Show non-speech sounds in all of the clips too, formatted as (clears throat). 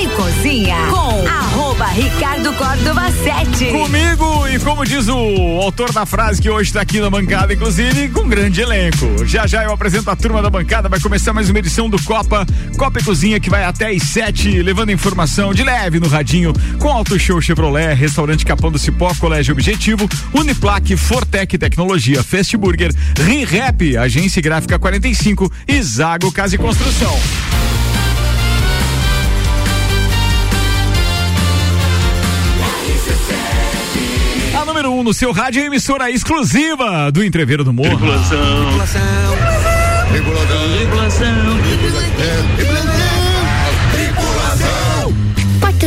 E Cozinha com arroba Ricardo Córdova 7. Comigo e como diz o autor da frase que hoje está aqui na bancada, inclusive, com grande elenco. Já já eu apresento a turma da bancada, vai começar mais uma edição do Copa, Copa e Cozinha que vai até às 7, levando informação de leve no radinho com Auto Show Chevrolet, Restaurante Capão do Cipó, Colégio Objetivo, Uniplaque, Fortec Tecnologia, Fast Burger, ReRap, Agência Gráfica 45 e Zago Casa e Construção. Número 1 um no seu rádio é emissora exclusiva do Entreveiro do Morro. Tripulação. Tripulação. Tripulação.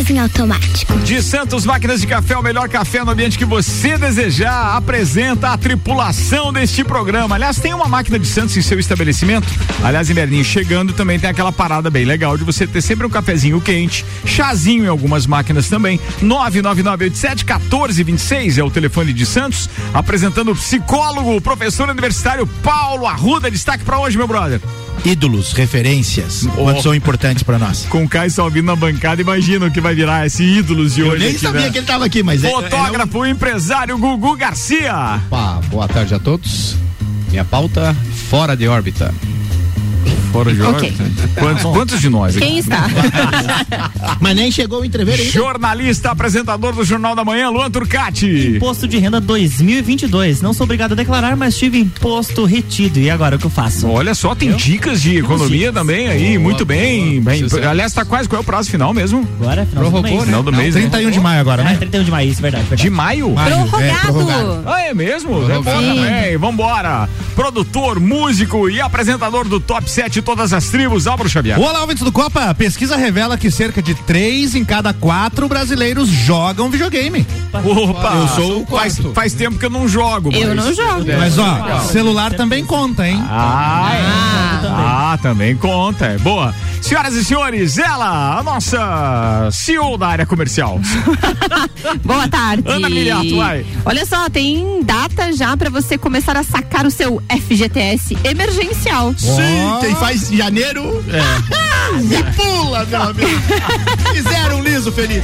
Em automático. De Santos Máquinas de Café, o melhor café no ambiente que você desejar, apresenta a tripulação deste programa. Aliás, tem uma máquina de Santos em seu estabelecimento? Aliás, inverninho chegando também tem aquela parada bem legal de você ter sempre um cafezinho quente, chazinho em algumas máquinas também. 99987-1426 é o telefone de Santos, apresentando o psicólogo, o professor universitário Paulo Arruda. Destaque para hoje, meu brother. Ídolos, referências, Oh. quanto são importantes pra nós. Com o Caio Salvino na bancada, imagina o que vai virar esse ídolos de Eu hoje. nem aqui, sabia né? que ele tava aqui, mas é- Fotógrafo, empresário Gugu Garcia. Opa, boa tarde a todos. Minha pauta, fora de órbita. Fora de Ok. órbita. Quantos, quantos de nós aqui? Quem está? (laughs) Mas nem chegou o entreveiro ainda. Jornalista, apresentador do Jornal da Manhã, Luan Turcati. Imposto de renda 2022. Não sou obrigado a declarar, mas tive imposto retido. E agora o que eu faço? Olha só, tem Eu? dicas de economia dicas. também aí, Boa, muito bem. boa. bem aliás, tá quase, qual é o prazo final mesmo? Agora, final do Prorrogou, mês. né? Final do Não, mês, né? 31 de maio agora, Ah, né? 31 de maio, isso, verdade. verdade. De maio? Maio, é, Prorrogado. prorrogado. Ah, é mesmo? É bom Prorrogado. também. Vambora. Produtor, músico e apresentador do Top 7 Todas as Tribos, Álvaro Xavier. Olá, ouvintes do Copa. Pesquisa revela que cerca de 3 em cada 4 brasileiros jogam videogame. Opa, Eu sou o faz, quarto. faz tempo que eu não jogo. Eu mas- não jogo. Mas ó, celular também conta, hein? Ah, é. ah, também conta. É boa. Senhoras e senhores, ela, a nossa CEO da área comercial. (laughs) Boa tarde. Ana Miliato, vai. Olha só, tem data já pra você começar a sacar o seu FGTS emergencial. Sim, quem faz janeiro. (laughs) E pula, meu amigo. Fizeram um liso feliz.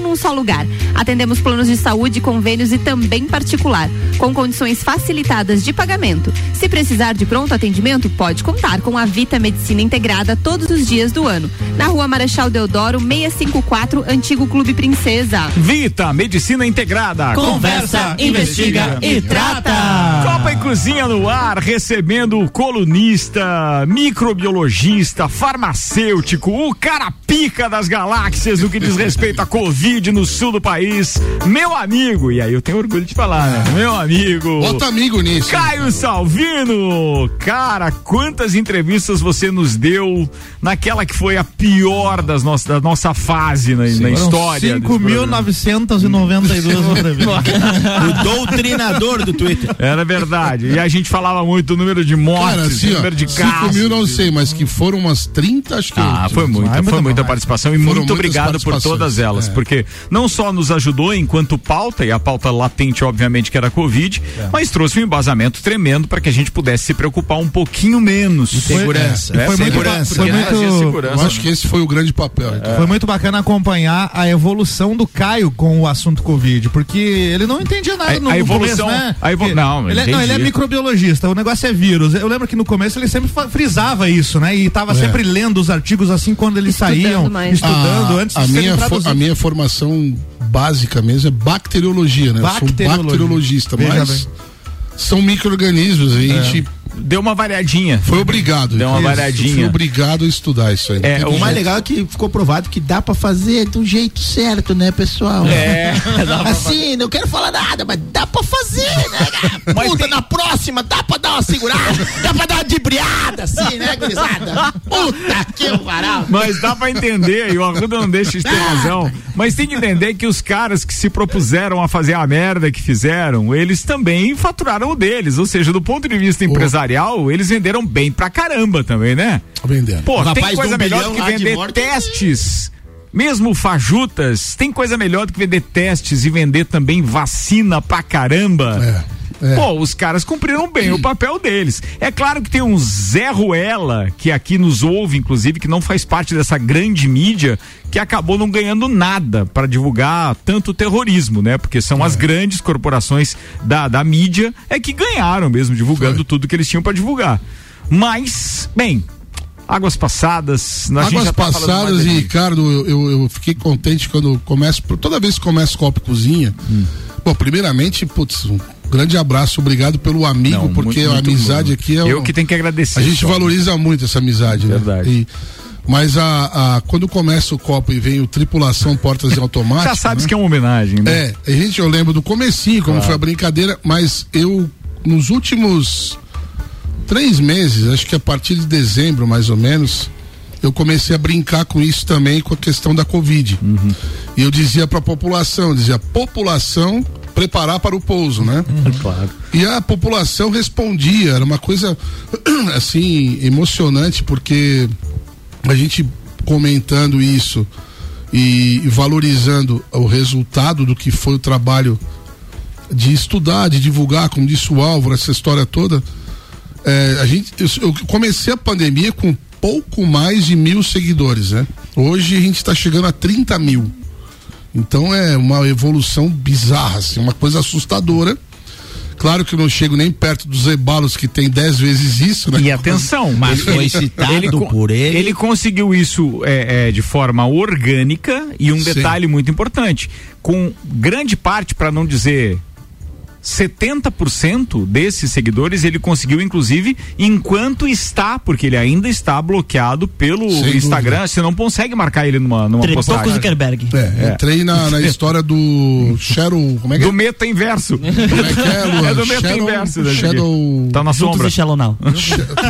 num só lugar. Atendemos planos de saúde, convênios e também particular, com condições facilitadas de pagamento. Se precisar de pronto atendimento, pode contar com a Vita Medicina Integrada todos os dias do ano. Na rua Marechal Deodoro, 654, Antigo Clube Princesa. Vita Medicina Integrada. Conversa, investiga e trata. Copa e Cozinha no ar, recebendo o colunista, microbiologista, farmacêutico, o cara pica das galáxias no que diz respeito à Covid no sul do país. Meu amigo, e aí eu tenho orgulho de falar, né? Meu amigo. Bota amigo nisso. Caio Salvino! Cara, quantas entrevistas você nos deu naquela que foi a pior das nossas, da nossa fase na, na história? desse programa? 5.992 entrevistas. (laughs) O doutrinador do Twitter. Era verdade. E a gente falava muito do número de mortes, Cara, assim, ó, número de 5 casos. mil não sei, mas que foram umas 30, acho que. Ah, foi muita, Vai, foi muita muita mais. participação e Foram muito obrigado por todas elas, é. porque não só nos ajudou enquanto pauta, e a pauta latente, obviamente, que era a Covid, mas trouxe um embasamento tremendo para que a gente pudesse se preocupar um pouquinho menos. Segurança. É, Foi muito, segurança. foi Porque trazia muito, segurança. Eu acho que esse foi o grande papel. então. Foi muito bacana acompanhar a evolução do Caio com o assunto Covid, porque ele não entendia nada A- no, a evolução- começo, né? a evol- Porque não, ele, é, não, ele é entendi. microbiologista, o negócio é vírus. Eu lembro que no começo ele sempre frisava isso, né? E tava É. sempre lendo os artigos assim quando eles Estudando saíam, mais. estudando a, antes a de serem minha, a minha formação básica mesmo é bacteriologia, né? Eu sou Bacteriologia. bacteriologista, Veja mas bem. são micro-organismos. A gente deu uma variadinha. Foi obrigado. Deu uma Isso, variadinha. Fui obrigado a estudar isso aí. É, o tem O mais jeito. legal é que ficou provado que dá pra fazer do jeito certo, né, pessoal? É, (laughs) Assim, não quero falar nada, mas dá pra fazer, né? (laughs) Mas Puta, tem- na próxima dá pra dar uma segurada, dá pra dar uma dibriada, assim, né, gurizada? Puta que varal. Mas dá pra entender, e o Arruda não deixa de ter razão. Mas tem que entender que os caras que se propuseram a fazer a merda que fizeram, eles também faturaram o deles. Ou seja, do ponto de vista empresarial, eles venderam bem pra caramba também, né? Vendendo. Pô, O tem coisa um melhor do que vender testes. Mesmo fajutas, tem coisa melhor do que vender testes e vender também vacina pra caramba. É, é. Pô, os caras cumpriram bem o papel deles. É claro que tem um Zé Ruela, que aqui nos ouve, inclusive, que não faz parte dessa grande mídia, que acabou não ganhando nada para divulgar tanto terrorismo, né? Porque são É. as grandes corporações da, da mídia é que ganharam mesmo, divulgando Foi. tudo que eles tinham para divulgar. Mas, bem, águas passadas. a gente Águas já tá passadas mais e. Ricardo, eu, eu, eu fiquei contente quando começo. Toda vez que começo Copa e Cozinha. Hum. Bom, primeiramente, putz, grande abraço, obrigado pelo amigo, Não, porque muito, a muito amizade bom. aqui é. Eu um- que tenho que agradecer. A gente só. valoriza muito essa amizade, né? Verdade. E- mas a, a- quando começa o Copa e vem o Tripulação Portas e (laughs) Automáticas. Já sabes né? que é uma homenagem, né? É, a gente, eu lembro do comecinho, como foi a brincadeira, mas eu, nos últimos três meses, acho que a partir de dezembro, mais ou menos, eu comecei a brincar com isso também, com a questão da Covid. E eu dizia para a população, dizia, população preparar para o pouso, né? Claro. E a população respondia, era uma coisa (clears throat) assim emocionante porque a gente comentando isso e, e valorizando o resultado do que foi o trabalho de estudar, de divulgar, como disse o Álvaro, essa história toda. é, a gente, eu, eu comecei a pandemia com pouco mais de mil seguidores, né? Hoje a gente está chegando a 30 mil. Então é uma evolução bizarra, assim, uma coisa assustadora. Claro que eu não chego nem perto dos Ebalos que tem 10 vezes isso, né? E atenção, (laughs) Mas foi citado co- por ele. Ele conseguiu isso é, é, de forma orgânica e um Sim. detalhe muito importante, com grande parte, para não dizer 70% desses seguidores ele conseguiu inclusive enquanto está, porque ele ainda está bloqueado pelo Sem Instagram, dúvida. você não consegue marcar ele numa, numa Tretou postagem. Zuckerberg. É, entrei na, na (laughs) história do Shadow. Como é que é? Do meta inverso. Como é que é, (laughs) Luan? É do meta Shadow- inverso. né, Shadow. Tá na sombra. Shallow Now. (laughs)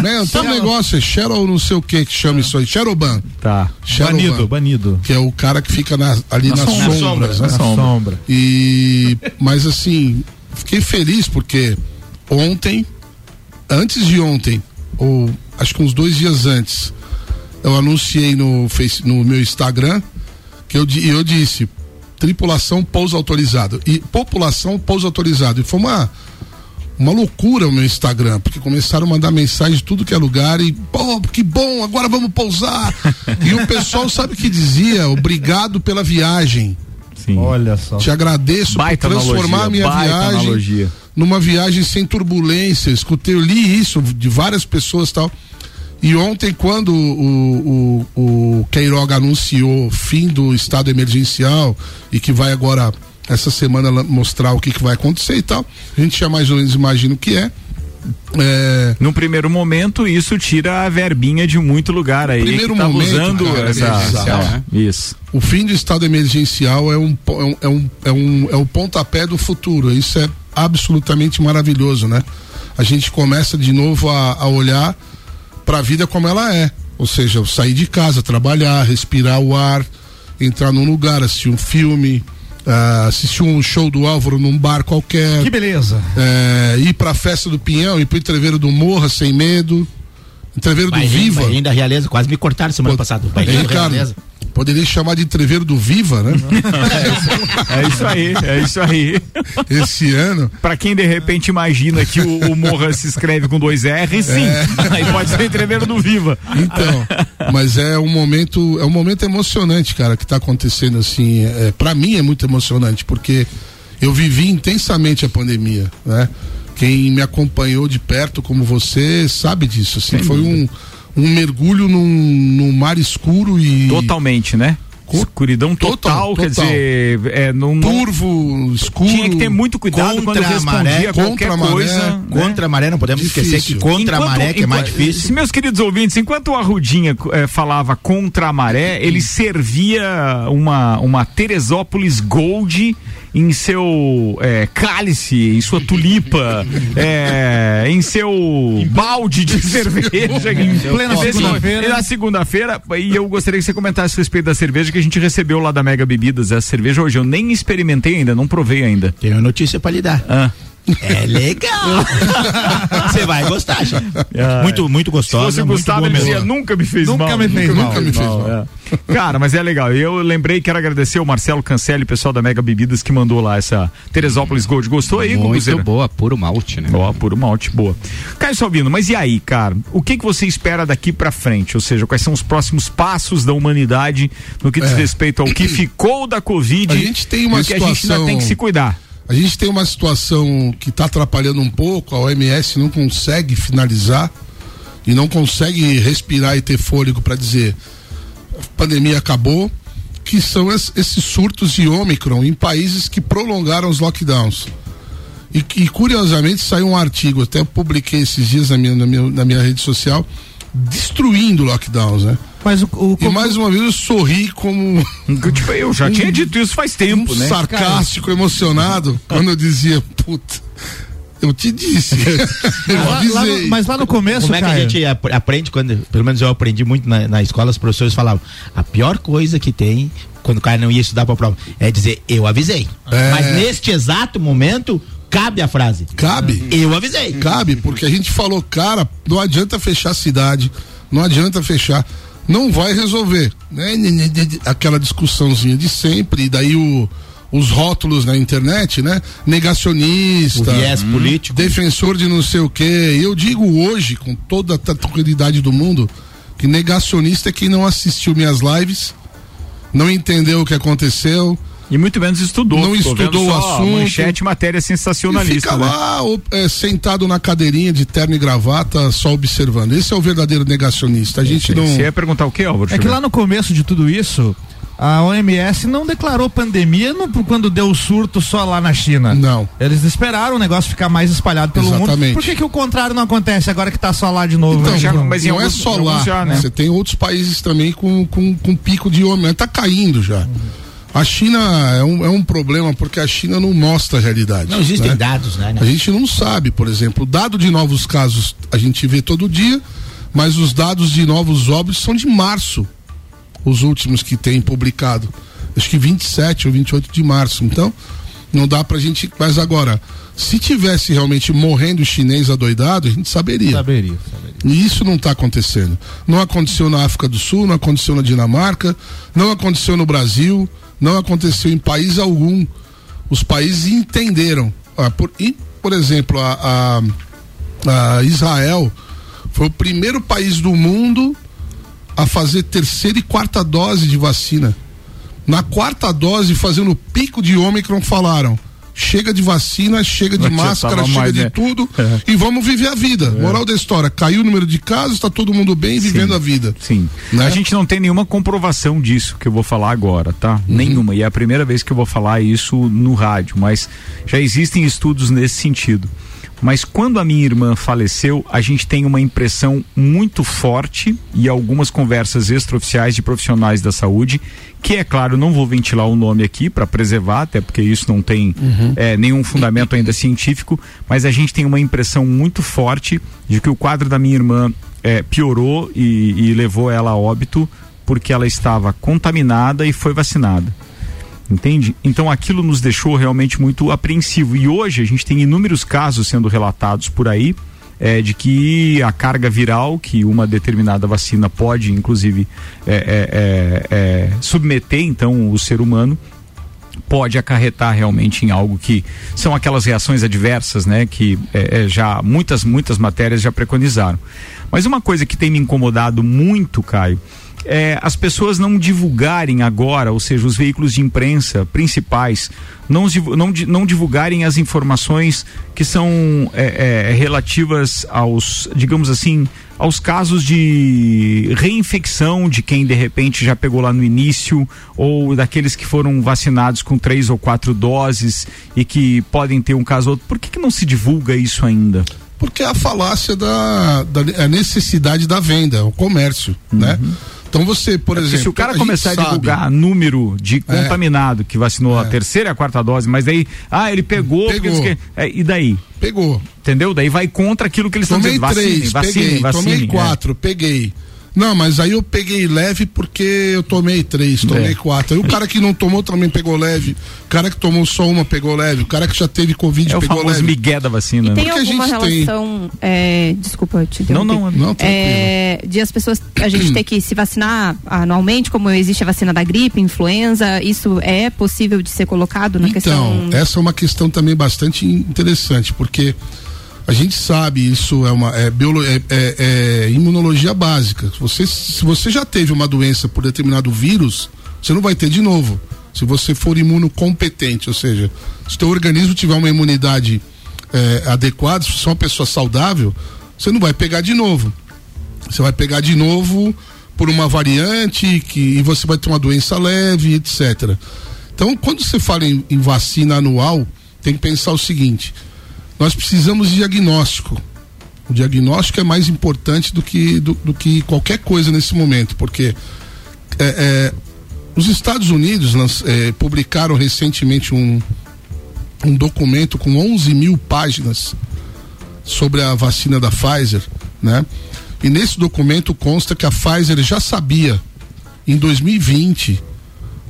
Né, tem um negócio, é Shadow não sei o que que chama isso aí. Shadowban. Tá. Shadowban. Banido, banido. Que é o cara que fica na- ali nas sombra. sombras, Na né? sombra. Sombra. E mas assim, fiquei feliz porque ontem, antes de ontem, ou acho que uns dois dias antes, eu anunciei no, face, no meu Instagram que eu, eu disse tripulação pouso autorizado e população pouso autorizado. E foi uma uma loucura o meu Instagram, porque começaram a mandar mensagem de tudo que é lugar e, pô, que bom, agora vamos pousar. (laughs) e o pessoal sabe que dizia, obrigado pela viagem. Sim. Olha só. Te agradeço Baita por transformar a analogia, minha baita viagem analogia. numa viagem sem turbulência. Escutei, eu li isso de várias pessoas e tal. E ontem, quando o, o, o Queiroga anunciou o fim do estado emergencial e que vai agora, essa semana, mostrar o que, que vai acontecer e tal, a gente já mais ou menos imagina o que é. É, Num primeiro momento, isso tira a verbinha de muito lugar aí. Primeiro que momento, usando cara, essa. é, Isso. o fim do estado emergencial é um, é um, é um, é um, é o pontapé do futuro. Isso é absolutamente maravilhoso, né? A gente começa de novo a, a olhar para a vida como ela é. Ou seja, sair de casa, trabalhar, respirar o ar, entrar num lugar, assistir um filme, ah, assistir um show do Álvaro num bar qualquer, Que beleza. é, ir pra festa do Pinhão, ir pro entreveiro do Morra sem medo, entreveiro do Viva. Bailinho da Realeza, quase me cortaram semana Pô, passada. Bailinho Ricardo, Realeza. Poderia chamar de entreveiro do Viva, né? É isso aí, é isso aí. Esse ano. Pra quem de repente imagina que o, o Morra se escreve com dois R, sim. Aí pode ser entreveiro do Viva. Então, mas é um momento, é um momento emocionante, cara, que tá acontecendo assim. É, para mim é muito emocionante, porque eu vivi intensamente a pandemia, né? Quem me acompanhou de perto, como você, sabe disso. Assim, foi um, um mergulho num, num mar escuro e Totalmente, né? Escuridão total, Total, quer total. dizer, é, não- Turvo, escuro. tinha que ter muito cuidado quando Contra a respondia maré, qualquer contra a maré, coisa. né? Contra a maré, não podemos esquecer que Difícil. contra a Enquanto- maré, que é mais difícil. se meus queridos ouvintes, enquanto o Arrudinha eh, falava contra a maré, ele servia uma, uma Teresópolis Gold em seu eh, cálice, em sua tulipa, eh, (laughs) em seu balde de cerveja. em plena segunda-feira. E na segunda-feira, e eu gostaria que você comentasse a respeito da cerveja que a gente recebeu lá da Mega Bebidas, essa cerveja hoje. Eu nem experimentei ainda, não provei ainda. Tenho uma notícia pra lhe dar. Ah. É legal. (laughs) Você vai gostar, já. Muito, muito Se gostosa. fosse o muito Gustavo, boa ele dizia, nunca me fez Nunca mal. me fez mal. Nunca me fez mal. é. Cara, mas é legal. Eu lembrei, quero agradecer o Marcelo Cancelli, pessoal da Mega Bebidas, que mandou lá essa Teresópolis Gold. Gostou aí, Muito Guguzeira? boa, puro malte, né? Ó, puro malte, boa. Caio Salvino, mas e aí, cara? O que que você espera daqui pra frente? Ou seja, quais são os próximos passos da humanidade no que diz É. respeito ao que (clears throat) ficou da Covid A gente tem uma e o que a gente ainda situação- tem que se cuidar? A gente tem uma situação que está atrapalhando um pouco, a OMS não consegue finalizar e não consegue respirar e ter fôlego para dizer a pandemia acabou, que são es- esses surtos de Ômicron em países que prolongaram os lockdowns. E, e, curiosamente saiu um artigo, até publiquei esses dias na minha, na minha, na minha rede social, destruindo lockdowns, né? Mas o, o E mais uma vez eu sorri como (laughs) Tipo, eu já tinha dito isso faz tempo, um né? sarcástico, emocionado, quando eu dizia, puta, eu te disse. (laughs) (laughs) eu Lá- lá no- mas lá no começo, Como é que a Caio, gente ap- aprende quando, pelo menos eu aprendi muito na, na escola, os professores falavam, a pior coisa que tem quando o cara não ia estudar pra prova é dizer, eu avisei. É. Mas neste exato momento, cabe a frase. Cabe. Eu avisei. Cabe, porque a gente falou, cara, não adianta fechar a cidade, não adianta fechar. Não vai resolver. Né? Aquela discussãozinha de sempre, e daí o, os rótulos na internet, né? Negacionista. Político. defensor de não sei o quê. Eu digo hoje, com toda a tranquilidade do mundo, que negacionista é quem não assistiu minhas lives, não entendeu o que aconteceu. E muito menos estudou. Não estudou o só assunto. Manchete, matéria E sensacionalista. fica né? lá ou, é, sentado na cadeirinha de terno e gravata, só observando. Esse é o verdadeiro negacionista. A gente não. Você ia perguntar o quê, Álvaro? É que lá no começo de tudo isso, a OMS não declarou pandemia no- quando deu o surto só lá na China. Não. Eles esperaram o negócio ficar mais espalhado pelo mundo. Exatamente. Por que, que o contrário não acontece agora que tá só lá de novo? Então, né? já- não, mas não é alguns- só em alguns lá. já, né? Você tem outros países também com, com, com pico de homem. Tá caindo já. A China é um, é um problema porque a China não mostra a realidade. Não existem né? dados, né? A gente não sabe, por exemplo, o dado de novos casos a gente vê todo dia, mas os dados de novos óbitos são de março, os últimos que tem publicado. Acho que 27 ou 28 de março. Então, não dá pra gente. Mas agora, se tivesse realmente morrendo chinês adoidado, a gente saberia. Saberia. E isso não está acontecendo. Não aconteceu na África do Sul, não aconteceu na Dinamarca, não aconteceu no Brasil, não aconteceu em país algum. Os países entenderam. Ah, por, e, por exemplo, a, a- a Israel foi o primeiro país do mundo a fazer terceira e quarta dose de vacina. Na quarta dose, fazendo o pico de Ômicron, falaram: chega de vacina, chega de Não máscara, chega mais, de né? tudo (laughs) É. e vamos viver a vida. Moral da história: caiu o número de casos, está todo mundo bem vivendo a vida. Sim. Né? A gente não tem nenhuma comprovação disso que eu vou falar agora, tá? Uhum. Nenhuma. E é a primeira vez que eu vou falar isso no rádio, mas já existem estudos nesse sentido. Mas quando a minha irmã faleceu, a gente tem uma impressão muito forte e algumas conversas extraoficiais de profissionais da saúde, que é claro, não vou ventilar o nome aqui para preservar, até porque isso não tem eh, nenhum fundamento ainda científico, mas a gente tem uma impressão muito forte de que o quadro da minha irmã eh, piorou e, e levou ela a óbito porque ela estava contaminada e foi vacinada. Entende? Então aquilo nos deixou realmente muito apreensivo. E hoje a gente tem inúmeros casos sendo relatados por aí é, de que a carga viral que uma determinada vacina pode, inclusive, é, é, é, é, submeter então o ser humano pode acarretar realmente em algo que são aquelas reações adversas, né? Que é, já muitas muitas matérias já preconizaram. Mas uma coisa que tem me incomodado muito, Caio, é, as pessoas não divulgarem agora, ou seja, os veículos de imprensa principais, não, não, não divulgarem as informações que são é, é, relativas aos, digamos assim, aos casos de reinfecção de quem de repente já pegou lá no início, ou daqueles que foram vacinados com três ou quatro doses e que podem ter um caso ou outro. Por que, que não se divulga isso ainda? Porque é a falácia da, da a necessidade da venda, o comércio, né? Então você, por. Porque exemplo. se o cara gente começar a sabe- divulgar número de É. contaminado que vacinou a terceira e a quarta dose, mas daí, ah, ele pegou, Pegou. É, e daí? Pegou. Entendeu? Daí vai contra aquilo que eles estão Tomei dizendo. Vacinem, três, vacinem, peguei. vacinem. tomei é. quatro, peguei. Não, mas aí eu peguei leve porque eu tomei três, tomei É. quatro. Aí o cara que não tomou também pegou leve. O cara que tomou só uma pegou leve. O cara que já teve Covid É o pegou famoso leve. migué da vacina. né? Tem Porque a alguma gente tem- relação. é, desculpa, eu te Não, não, Não, tranquilo. É, de as pessoas, a gente ter que se vacinar anualmente, como existe a vacina da gripe, influenza, isso é possível de ser colocado na Então, questão. essa é uma questão também bastante interessante, porque a gente sabe, isso é uma é, biolo- é- é- é imunologia básica. Você, se você já teve uma doença por determinado vírus, você não vai ter de novo. Se você for imunocompetente, ou seja, se o teu organismo tiver uma imunidade é, adequada, se você é uma pessoa saudável, você não vai pegar de novo. Você vai pegar de novo por uma variante que, e você vai ter uma doença leve, etc. Então, quando você fala em, em vacina anual, tem que pensar o seguinte: nós precisamos de diagnóstico. O diagnóstico é mais importante do que, do, do que qualquer coisa nesse momento, porque é, é, os Estados Unidos é, publicaram recentemente um, um documento com 11 mil páginas sobre a vacina da Pfizer, né? E nesse documento consta que a Pfizer já sabia em 2020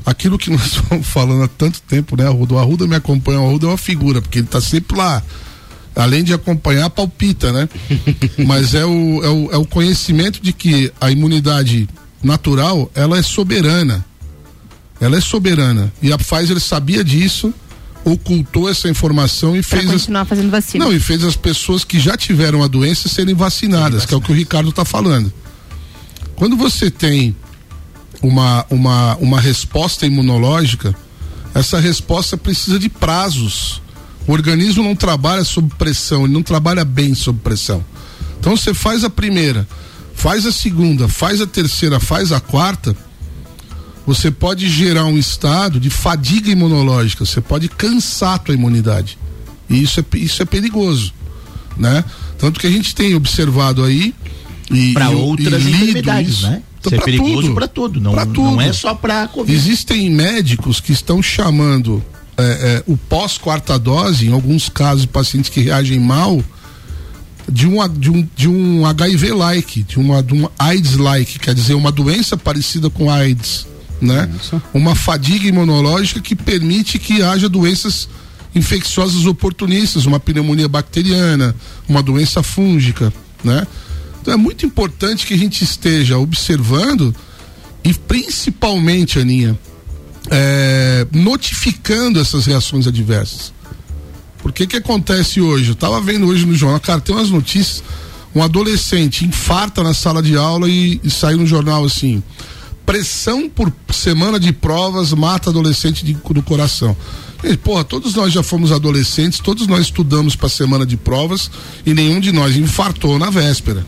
aquilo que nós (laughs) estamos falando há tanto tempo, né? O Arruda me acompanha, o Arruda é uma figura, porque ele está sempre lá. Além de acompanhar, palpita, né? (laughs) Mas é o, é, o, é o conhecimento de que a imunidade natural, ela é soberana. Ela é soberana. E a Pfizer sabia disso, ocultou essa informação e Pra fez as, continuar fazendo vacina. não, e fez as pessoas que já tiveram a doença serem vacinadas, que é o que o Ricardo está falando. Quando você tem uma, uma, uma resposta imunológica, essa resposta precisa de prazos. O organismo não trabalha sob pressão, ele não trabalha bem sob pressão. Então você faz a primeira, faz a segunda, faz a terceira, faz a quarta, você pode gerar um estado de fadiga imunológica, você pode cansar a tua imunidade. E isso é, isso é perigoso, né? Tanto que a gente tem observado aí e Para outras e enfermidades, isso. né? Então, Isso é pra perigoso tudo. para tudo, não, Pra não tudo. é só para Covid. Existem médicos que estão chamando é, é, o pós-quarta dose, em alguns casos, pacientes que reagem mal, de um, de um, de um HIV-like, de uma, de um AIDS-like, quer dizer, uma doença parecida com AIDS, né? Uma fadiga imunológica que permite que haja doenças infecciosas oportunistas, uma pneumonia bacteriana, uma doença fúngica, né? Então é muito importante que a gente esteja observando e principalmente, Aninha, é, notificando essas reações adversas. Porque que acontece hoje? Eu tava vendo hoje no jornal, cara, tem umas notícias, um adolescente infarta na sala de aula e, e saiu no jornal assim, pressão por semana de provas mata adolescente de- do coração. E, porra, todos nós já fomos adolescentes, todos nós estudamos para semana de provas e nenhum de nós infartou na véspera.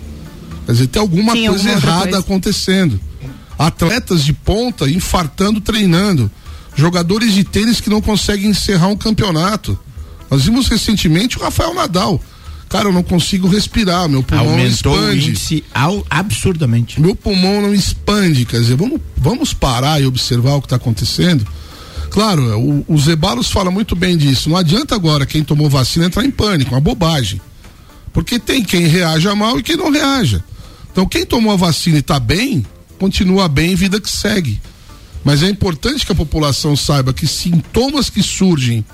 Quer dizer, tem alguma Tinha coisa alguma errada coisa. acontecendo. Atletas de ponta infartando, treinando. Jogadores de tênis que não conseguem encerrar um campeonato. Nós vimos recentemente o Rafael Nadal. Cara, eu não consigo respirar, meu pulmão Aumentou o expande. índice ao, absurdamente. Meu pulmão não expande, quer dizer, vamos, vamos parar e observar o que está acontecendo. Claro, o, o Zebalos fala muito bem disso. Não adianta agora quem tomou vacina entrar em pânico, uma bobagem. Porque tem quem reaja mal e quem não reaja. Então, quem tomou a vacina e está bem, continua bem, vida que segue. Mas é importante que a população saiba que sintomas que surgem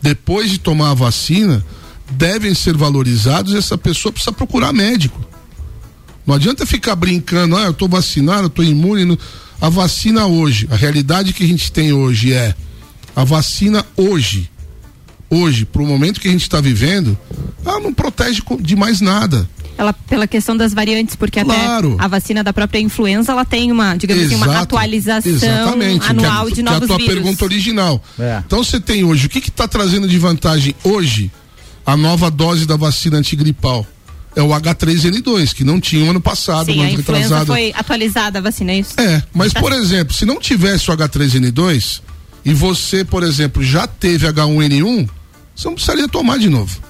depois de tomar a vacina devem ser valorizados e essa pessoa precisa procurar médico. Não adianta ficar brincando, ah, eu tô vacinado, eu tô imune. A vacina hoje, a realidade que a gente tem hoje é a vacina hoje, hoje, pro momento que a gente está vivendo, ela não protege de mais nada. Ela, pela questão das variantes, porque Claro. até a vacina da própria influenza, ela tem uma, digamos assim, uma Exato. atualização Exatamente, anual que é, de que é novos a tua vírus. pergunta original. É. Então você tem hoje, o que está trazendo de vantagem hoje a nova dose da vacina antigripal? É o H3N2, que não tinha o ano passado, Sim, no a ano influenza retrasado. foi atualizada a vacina, é isso? É, mas por exemplo, se não tivesse o H3N2 e você, por exemplo, já teve H1N1, você não precisaria tomar de novo.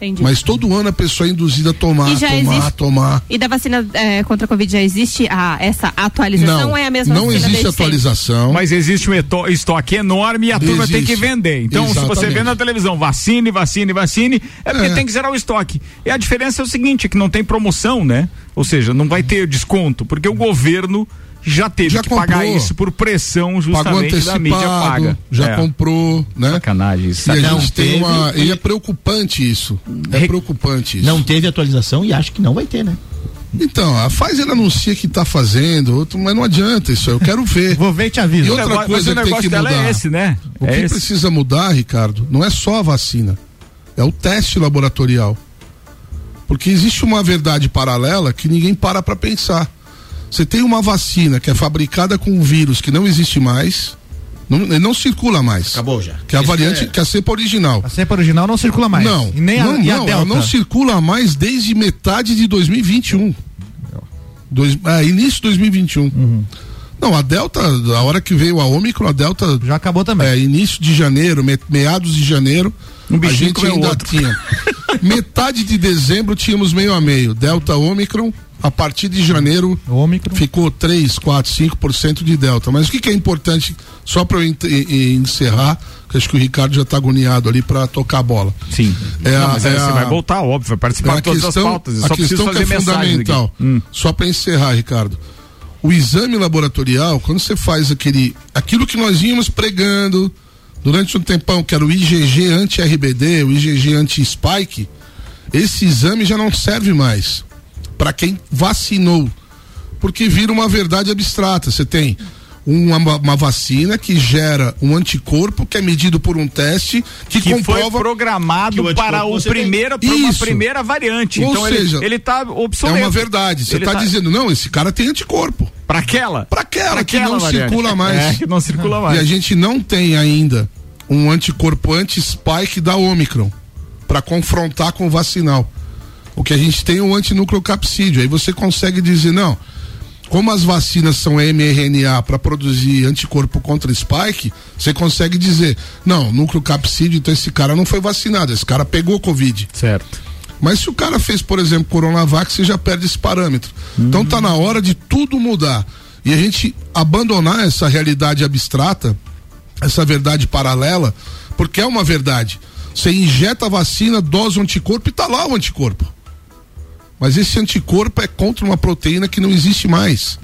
Entendi. Mas todo ano a pessoa é induzida a tomar, E já tomar, existe- tomar. E da vacina eh, contra a Covid já existe a, essa atualização Não, é a mesma não existe desde sempre? atualização. Mas existe um eto- estoque enorme e a turma tem Existe. que vender. Então, se você Exatamente. vê na televisão, vacine, vacine, vacine, é porque É. tem que zerar o estoque. E a diferença é o seguinte, é que não tem promoção, né? Ou seja, não vai ter desconto, porque o governo já teve Já que pagar comprou. isso por pressão justamente da mídia paga. antecipado, já É. comprou, né? Sacanagem isso. E a Não gente tem teve- uma. E é preocupante isso. É Re- preocupante isso. Não teve atualização e acho que não vai ter, né? Então, a Pfizer anuncia que tá fazendo, outro, mas não adianta isso, aí, eu quero ver. (laughs) Vou ver e te E aviso. outra negócio- coisa mas o que tem negócio que dela mudar. é esse, né? O É que esse. precisa mudar, Ricardo, não é só a vacina, é o teste laboratorial. Porque existe uma verdade paralela que ninguém para para pensar. Você tem uma vacina que é fabricada com um vírus que não existe mais, não, não circula mais. Acabou já. Que é a variante, é- que é a cepa original. A cepa original não circula mais. Não, E nem a, não, e a não, Delta. ela não circula mais desde metade de 2021. Dois, é, início de 2021. Não, a Delta, a hora que veio a Ômicron, a Delta. Já acabou também. É, início de janeiro, me- meados de janeiro. Um a gente ainda outro. tinha. (laughs) metade de dezembro tínhamos meio a meio. Delta Ômicron, a partir de janeiro Ômicron. ficou 3, 4, 5% de Delta. Mas o que, que é importante, só para eu encerrar, que acho que o Ricardo já está agoniado ali para tocar a bola. Sim. É Não, a- mas é você a- vai voltar, óbvio, vai participar a de todas questão, as pautas. Eu a só questão que é fundamental. Hum. só para encerrar, Ricardo. O exame laboratorial, quando você faz aquele, aquilo que nós íamos pregando durante um tempão, que era o IgG anti-RBD, o IgG anti-spike, esse exame já não serve mais para quem vacinou, porque vira uma verdade abstrata. Você tem uma, uma vacina que gera um anticorpo que é medido por um teste que, que foi comprova programado que o anticorpo para o tem. primeiro, para uma primeira variante. Ou então seja, ele, ele tá obsoleto. É uma verdade. Você está tá- dizendo, não, esse cara tem anticorpo. Para aquela? Para aquela Pra que aquela não variante. circula mais. É, que não circula E mais. a gente não tem ainda um anticorpo anti-spike da Omicron para confrontar com o vacinal. O que a gente tem é o antinucleocapsídeo. Aí você consegue dizer, não, como as vacinas são mRNA para produzir anticorpo contra spike, você consegue dizer, não, nucleocapsídeo, então esse cara não foi vacinado, esse cara pegou Covid. Certo. Mas se o cara fez, por exemplo, Coronavac, você já perde esse parâmetro. Então tá na hora de tudo mudar. E a gente abandonar essa realidade abstrata, essa verdade paralela, porque é uma verdade. Você injeta a vacina, dose o anticorpo e tá lá o anticorpo. Mas esse anticorpo é contra uma proteína que não existe mais.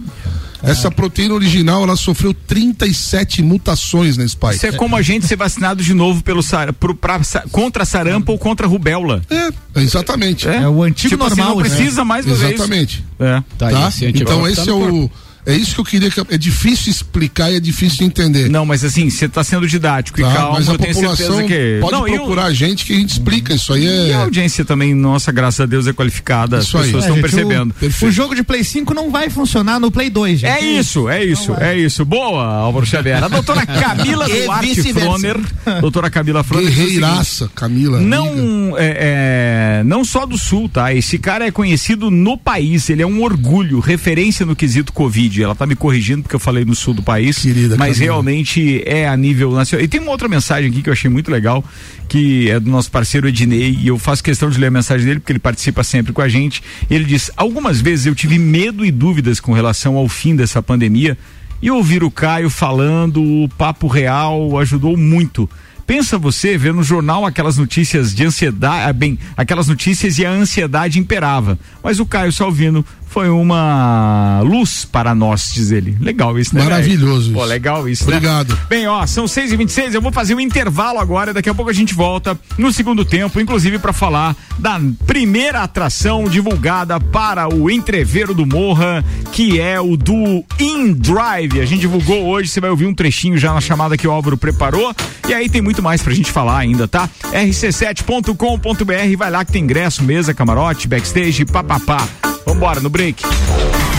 Essa proteína original, ela sofreu 37 mutações na spike. Isso é como a gente ser vacinado de novo pelo sar, pro, pra, sa- contra sarampo ou contra rubéola. É, exatamente. É o antigo tipo assim, normal, não né? precisa mais fazer Exatamente. isso. É. Tá, tá? esse Então tá esse é o corpo. É isso que eu queria que é difícil explicar e é difícil de entender. Não, mas assim, você está sendo didático tá? e calmo, Mas a eu tenho população certeza que. pode não, procurar a gente que a gente explica isso aí E a é audiência também, nossa, graças a Deus, é qualificada. Isso as pessoas É, estão gente, percebendo. O, o jogo de Play 5 não vai funcionar no Play 2, gente. É isso, é isso, é isso. Boa, Álvaro Xavier. A doutora (laughs) Camila E Duarte. Froner. Doutora Camila Froner. guerreiraça, Camila. Não, é, é, não só do Sul, tá? Esse cara é conhecido no país, ele é um orgulho, referência no quesito Covid. Ela tá me corrigindo porque eu falei no sul do país, Querida mas Camila. realmente é a nível nacional. E tem uma outra mensagem aqui que eu achei muito legal, que é do nosso parceiro Ednei, e eu faço questão de ler a mensagem dele porque ele participa sempre com a gente. Ele diz: Algumas vezes eu tive medo e dúvidas com relação ao fim dessa pandemia, e ouvir o Caio falando o papo real ajudou muito. Pensa você ver no jornal aquelas notícias de ansiedade, ah, bem, aquelas notícias e a ansiedade imperava. Mas o Caio Salvino foi uma luz para nós, diz ele. Legal isso, né? Maravilhoso Pô, legal isso, né? Obrigado. Bem, ó, são 6 e 26 eu vou fazer um intervalo agora, daqui a pouco a gente volta no segundo tempo, inclusive para falar da primeira atração divulgada para o entreveiro do Morra, que é o do InDrive. A gente divulgou hoje, você vai ouvir um trechinho já na chamada que o Álvaro preparou, e aí tem muito mais pra gente falar ainda, tá? rc7.com.br, vai lá que tem ingresso, mesa, camarote, backstage, papapá. Vambora no break.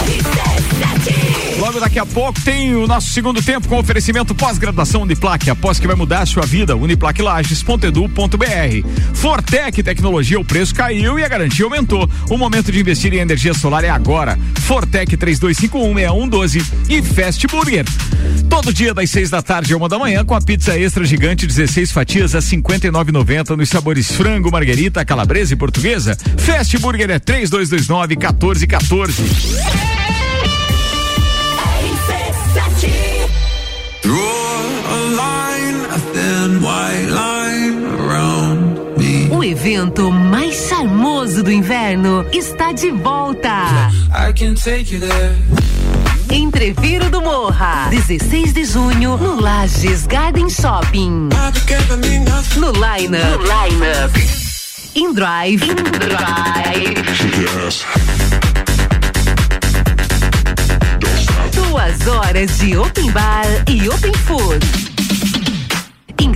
Logo daqui a pouco tem o nosso segundo tempo com oferecimento pós-graduação Uniplaque, após que vai mudar a sua vida, uniplaquilages.edu.br. Fortec Tecnologia, o preço caiu e a garantia aumentou. O momento de investir em energia solar é agora. Fortec 32516112 e Fast Burger. Todo dia das seis da tarde a uma da manhã com a pizza extra gigante 16 fatias a 59,90 nos sabores frango, marguerita, calabresa e portuguesa. Fast Burger é 3229 1414. Evento mais charmoso do inverno está de volta. Entreviro do Morra, 16 de junho, no Lages Garden Shopping. No Line Up. No Line Up. In Drive. In Drive. Duas horas de Open Bar e Open Food.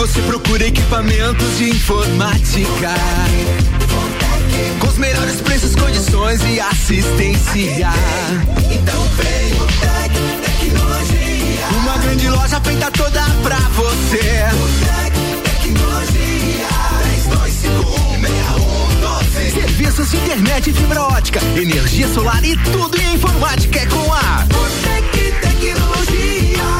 Você procura equipamentos de informática, com os melhores preços, condições e assistência, então vem o Tec Tecnologia. Uma grande loja feita toda pra você. O Tec Tecnologia. 3251 Serviços de internet fibra ótica, energia solar e tudo em informática é com a Botec Tecnologia.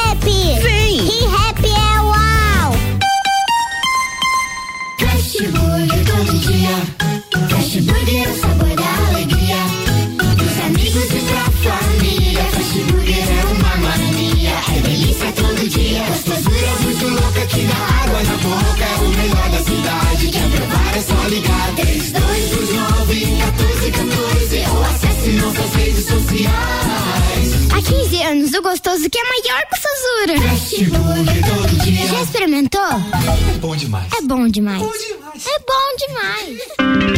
Vem. ReHap é uau. Fast Burger todo dia. Fast Burger é o sabor da alegria. Dos amigos e pra família. Fast Burger é uma mania. É delícia todo dia. Gostosura muito louca que dá água na boca. É o melhor da cidade. Quer provar é só ligar. 3229 1414 ou acesse nossas redes sociais. Há 15 anos, o gostoso que é maior que todo Já experimentou? É bom demais. É bom demais. É bom demais.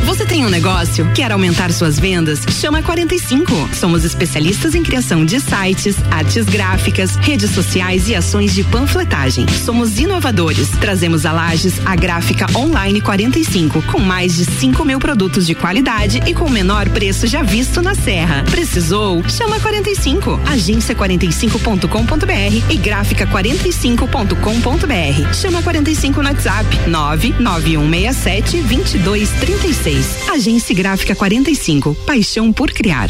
Você tem um negócio? Quer aumentar suas vendas? Chama 45. Somos especialistas em criação de sites, artes gráficas, redes sociais e ações de panfletagem. Somos inovadores. Trazemos a Lages a gráfica online 45, com mais de 5 mil produtos de qualidade e com o menor preço já visto na Serra. Precisou? Chama 45. Agência45.com.br e gráfica45.com.br. Chama 45 no WhatsApp 99167 2236. Agência Gráfica 45. Paixão por criar.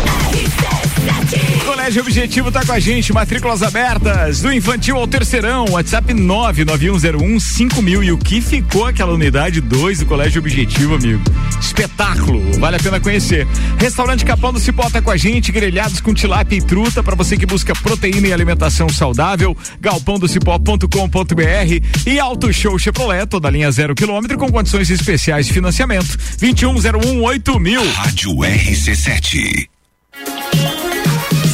Colégio Objetivo tá com a gente, matrículas abertas, do infantil ao terceirão, WhatsApp 991015000 e o que ficou aquela unidade 2 do Colégio Objetivo, amigo? Espetáculo, vale a pena conhecer. Restaurante Capão do Cipó tá com a gente, grelhados com tilápia e truta para você que busca proteína e alimentação saudável, galpãodocipó.com.br e Auto Show Chevrolet, toda linha zero quilômetro com condições especiais de financiamento, 21018000. mil. Rádio RC7.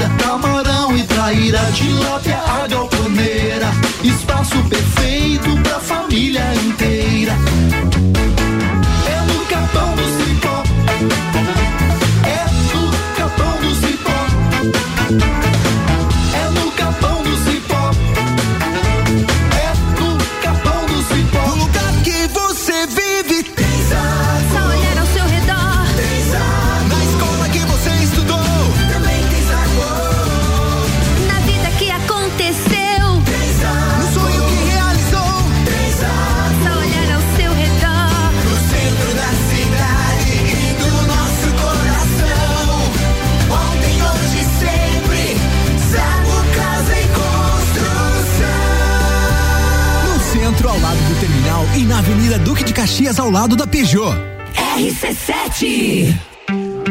bebida. Camarão e traíra, tilápia, a galponeira. Espaço perfeito pra família inteira. Avenida Duque de Caxias, ao lado da Peugeot. RC7.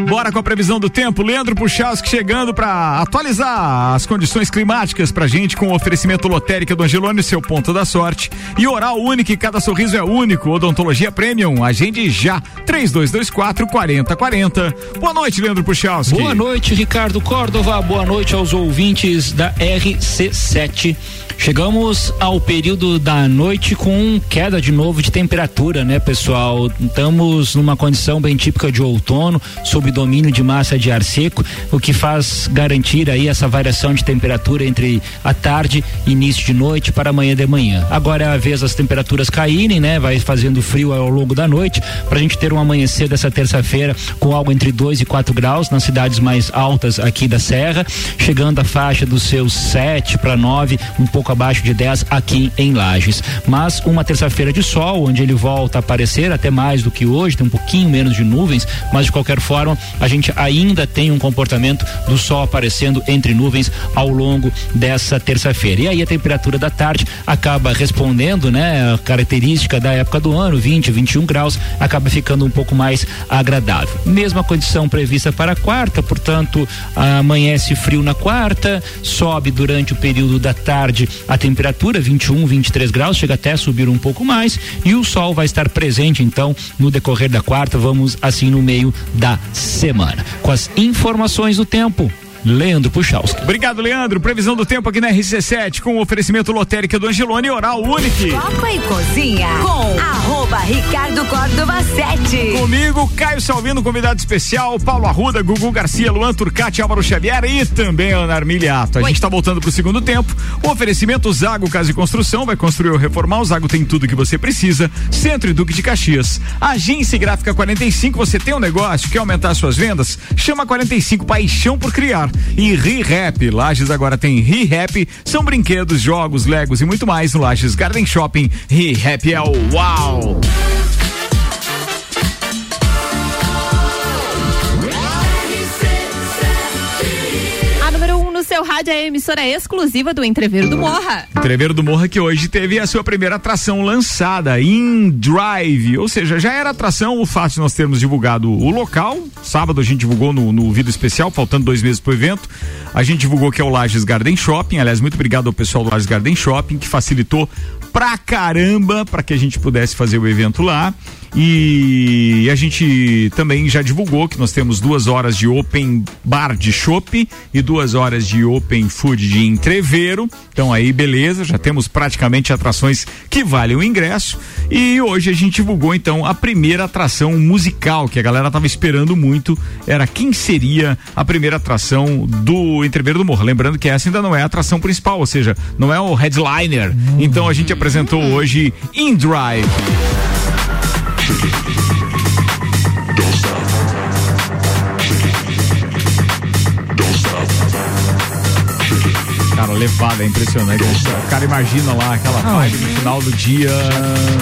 Bora com a previsão do tempo. Leandro Puchalski chegando para atualizar as condições climáticas pra gente com o oferecimento lotérica do Angelone, seu ponto da sorte. E oral único, cada sorriso é único. Odontologia Premium, agende já. 3224 4040. Boa noite, Leandro Puchalski. Boa noite, Ricardo Córdova. Boa noite aos ouvintes da RC7. Chegamos ao período da noite com queda de novo de temperatura, né, pessoal? Estamos numa condição bem típica de outono, sob domínio de massa de ar seco, o que faz garantir aí essa variação de temperatura entre a tarde início de noite para amanhã de manhã. Agora é a vez das temperaturas caírem, né? Vai fazendo frio ao longo da noite, para a gente ter um amanhecer dessa terça-feira com algo entre 2 e 4 graus nas cidades mais altas aqui da Serra, chegando à faixa dos seus 7 para 9, um pouco abaixo de 10 aqui em Lages. Mas uma terça-feira de sol, onde ele volta a aparecer até mais do que hoje, tem um pouquinho menos de nuvens, mas de qualquer forma, a gente ainda tem um comportamento do sol aparecendo entre nuvens ao longo dessa terça-feira. E aí a temperatura da tarde acaba respondendo, né, a característica da época do ano, 20, 21 graus, acaba ficando um pouco mais agradável. Mesma condição prevista para a quarta, portanto, amanhece frio na quarta, sobe durante o período da tarde a temperatura 21, 23 graus, chega até a subir um pouco mais e o sol vai estar presente então no decorrer da quarta, vamos assim no meio da semana. Com as informações do tempo, Leandro Puchalski. Obrigado, Leandro. Previsão do tempo aqui na RC7 com o oferecimento lotérica do Angelone Oral Unique. Copa e Cozinha com arroba Ricardo Córdova 7. Comigo, Caio Salvino, convidado especial, Paulo Arruda, Gugu Garcia, Luan Turcati, Álvaro Xavier e também Ana Armiliato. A gente está voltando para o segundo tempo. O oferecimento Zago Casa e Construção vai construir ou reformar. O Zago tem tudo que você precisa. Centro e Duque de Caxias. Agência Gráfica 45, você tem um negócio, quer aumentar suas vendas? Chama 45 Paixão por Criar. E ReHap, Lages agora tem ReHap, são brinquedos, jogos, legos e muito mais no Lages Garden Shopping. ReHap é o uau! Seu rádio é a emissora exclusiva do Entreveiro do Morra. Entreveiro do Morra que hoje teve a sua primeira atração lançada em Drive, ou seja, já era atração, o fato de nós termos divulgado o local, sábado a gente divulgou no, no vídeo especial, faltando dois meses pro evento, a gente divulgou que é o Lages Garden Shopping, aliás, muito obrigado ao pessoal do Lages Garden Shopping, que facilitou pra caramba para que a gente pudesse fazer o evento lá. E a gente também já divulgou que nós temos duas horas de open bar de chopp e duas horas de open food de entreveiro. Então aí, beleza, já temos praticamente atrações que valem o ingresso. E hoje a gente divulgou então a primeira atração musical que a galera tava esperando muito. Era quem seria a primeira atração do Entreveiro do Morro. Lembrando que essa ainda não é a atração principal, ou seja, não é o headliner. Então a gente apresentou hoje In Drive. Cara, levada, é impressionante. O cara imagina lá aquela vibe no final do dia.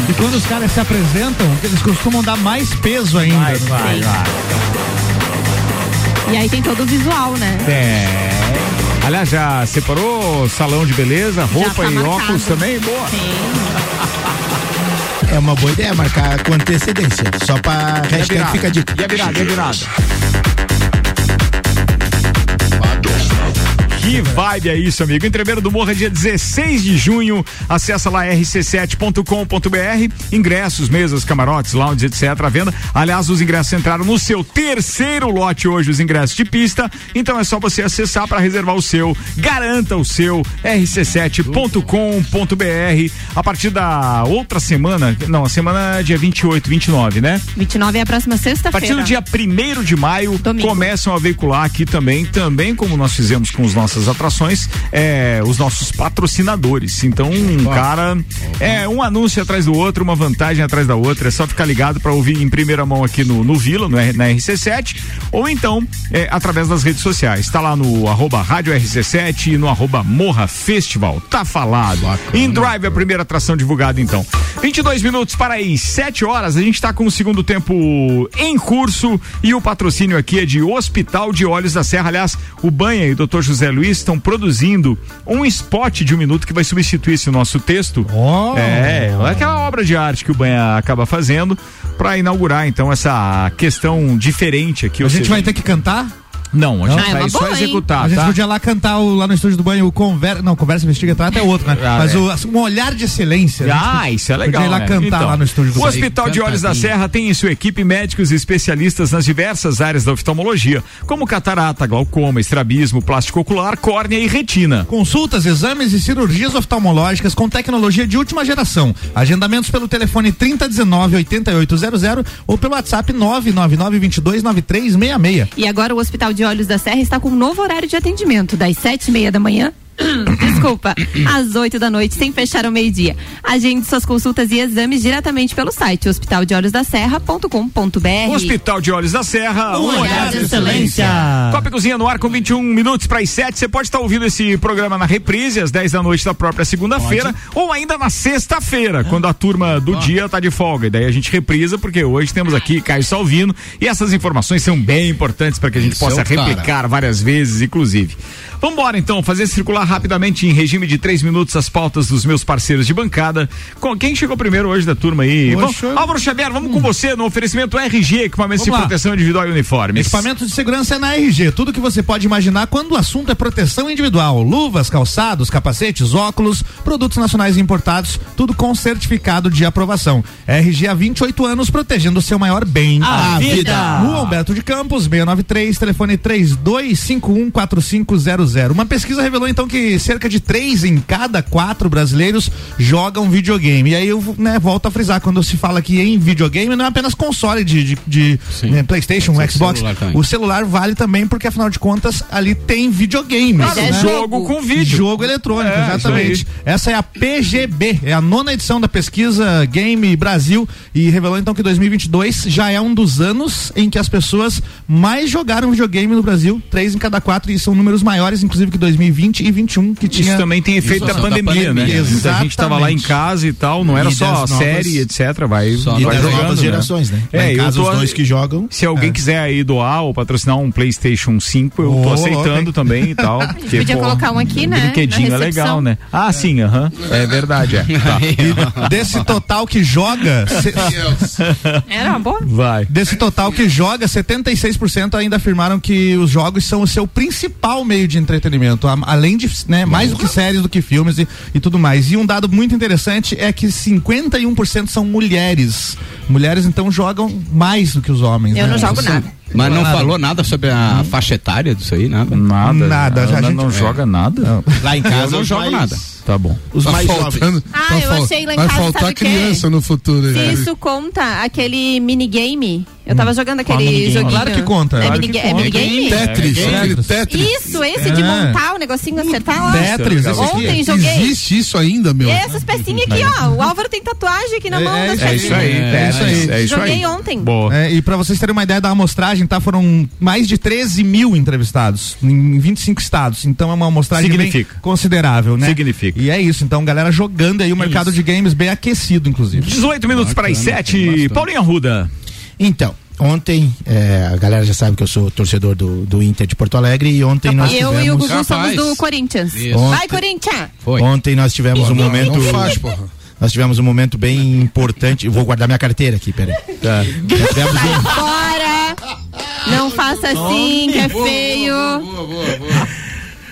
E quando os caras se apresentam, eles costumam dar mais peso ainda. Vai, vai, vai. E aí tem todo o visual, né? É. Aliás, já separou salão de beleza, roupa tá e marcado. óculos também? Boa. É uma boa ideia marcar com antecedência. Só pra hashtag fica a dica. E a virada, e a virada? Que vibe é isso, amigo? Entreveiro do Morro é dia 16 de junho. Acessa lá rc7.com.br. Ingressos, mesas, camarotes, lounge, etc. à venda. Aliás, os ingressos entraram no seu terceiro lote hoje, os ingressos de pista. Então é só você acessar para reservar o seu. Garanta o seu rc7.com.br. A partir da outra semana, não, a semana é dia 28, 29, né? 29 é a próxima A sexta-feira. partir do dia 1 de maio, começam a veicular aqui também, também como nós fizemos com as nossas atrações, é, os nossos patrocinadores. Então, um cara, é um anúncio atrás do outro, uma vantagem atrás da outra. É só ficar ligado para ouvir em primeira mão aqui no, no Vila, no, na RC7, ou então é, através das redes sociais. Tá lá no arroba Rádio RC7 e no arroba Morra Festival. Tá falado. In Drive, a primeira atração divulgada então. 22 minutos para as 7 horas. A gente tá com o segundo tempo em curso e o patrocínio aqui é de Hospital de Olhos da Serra. Aliás, o Banha e o Dr. José Luiz estão produzindo um spot de um minuto que vai substituir esse nosso texto. É, é aquela obra de arte que o Banha acaba fazendo para inaugurar então essa questão diferente aqui. A gente seja, vai ter que cantar? Não, a gente Ah, é vai uma só boa, hein? executar, A gente tá? podia lá cantar o- lá no estúdio do banho o Conversa. Não, Conversa Investiga tá até outro, né? Ah, Mas é. o, um olhar de excelência. gente Ah, isso é legal. Podia ir lá né? cantar Então, lá no estúdio do O banho. Hospital de Olhos da Serra tem em sua equipe médicos e especialistas nas diversas áreas da oftalmologia, como catarata, glaucoma, estrabismo, plástico ocular, córnea e retina. Consultas, exames e cirurgias oftalmológicas com tecnologia de última geração. Agendamentos pelo telefone 3019-8800 ou pelo WhatsApp 999-229366. E agora o Hospital de Olhos da Serra está com um novo horário de atendimento, das sete e meia da manhã. (coughs) Desculpa, às 8 da noite, sem fechar ao meio-dia. Agende suas consultas e exames diretamente pelo site hospitaldeolhosdaserra.com.br. Hospital de Olhos da Serra, Um olhar de excelência. Copa e Cozinha no ar com 21 minutos para as 7. Você pode estar ouvindo esse programa na reprise às 10 da noite da própria segunda-feira ou ainda na sexta-feira, quando a turma do dia tá de folga. E daí a gente reprisa, porque hoje temos aqui Caio Salvino e essas informações são bem importantes para que a gente Esse possa é o cara. replicar várias vezes, inclusive. Vamos embora então, fazer circular rapidamente em regime de três minutos as pautas dos meus parceiros de bancada. Com quem chegou primeiro hoje da turma aí? Vamos, Álvaro Xavier, vamos com você no oferecimento RG, equipamentos de Vamos lá. proteção individual e uniformes. Equipamentos de segurança é na RG. Tudo que você pode imaginar quando o assunto é proteção individual. Luvas, calçados, capacetes, óculos, produtos nacionais importados, tudo com certificado de aprovação. RG há 28 anos protegendo o seu maior bem. A vida. Rua Humberto de Campos, 693, telefone 32514500. Uma pesquisa revelou então que cerca de três em cada quatro brasileiros jogam videogame. E aí eu né, volto a frisar, quando se fala que em videogame não é apenas console de, de, de, né, Playstation, Sim, Xbox. celular. O celular vale também porque afinal de contas ali tem videogame. Claro, é jogo com vídeo. Jogo eletrônico, É, exatamente. Essa é a PGB, é a nona edição da pesquisa Game Brasil e revelou então que 2022 já é um dos anos em que as pessoas mais jogaram videogame no Brasil, três em cada quatro e são números maiores, inclusive que 2020 e 21 que tinha. Isso também tem efeito da pandemia, né? Muita gente tava lá em Exatamente. casa e tal, não era E só novas- série, etc. Vai, Só vai das jogando, novas né? gerações, né? É, em eu casa, tô- os dois que jogam. Se alguém É. quiser aí doar ou patrocinar um PlayStation 5, eu tô Ô, aceitando também e (laughs) tal. porque, podia colocar um aqui, né, Brinquedinho é legal, né? Ah, sim, aham. É verdade, é. (laughs) Tá. E desse total que joga, se- (laughs) Era uma boa? Vai. Desse total que joga, 76% ainda afirmaram que os jogos são o seu principal meio de entretenimento. A- Além de, né, mais do que séries, do que filmes e, e tudo mais. E um dado muito interessante é que 51% são mulheres. Mulheres então jogam mais do que os homens. Eu né? não jogo Isso- nada. Mas não Nada. falou nada sobre a faixa etária disso aí, nada? Nada. Nada, Ela a gente- não é. joga nada? Lá em Eu casa não os jogo mais- nada. Tá bom. Os Tá mais faltando. jovens. Ah, tá eu fal- achei lá em Vai casa, faltar criança no futuro. Se aí. isso conta aquele minigame. Eu tava jogando Qual aquele minigame? joguinho. Claro que conta. É, Claro é minigame? Tetris, É, aquele Tetris. Isso, esse de É. montar o negocinho, acertar lá. Tetris. Ontem joguei. Existe isso ainda, meu? Essas pecinhas aqui, ó. O Álvaro tem tatuagem aqui na mão. É, das é É isso aí, É é isso aí. É isso aí. Joguei ontem. Boa. É, e pra vocês terem uma ideia da amostragem, tá? Foram mais de 13 mil entrevistados em 25 estados. Então é uma amostragem considerável, né? Significa. E é isso. Então, galera jogando aí o mercado de games bem aquecido, inclusive. 18 minutos para as 7. Paulinho Arruda. Então, ontem, é, a galera já sabe que eu sou torcedor do, do Inter de Porto Alegre e ontem nós eu tivemos... e o Gugu somos do Corinthians. Isso. Vai, Ontem- Corinthians! Foi. Ontem nós tivemos um momento... Não faz, porra. Nós tivemos um momento bem importante. Eu vou guardar minha carteira aqui, peraí. Tá. Nós tivemos um-! Não faça assim, que é feio.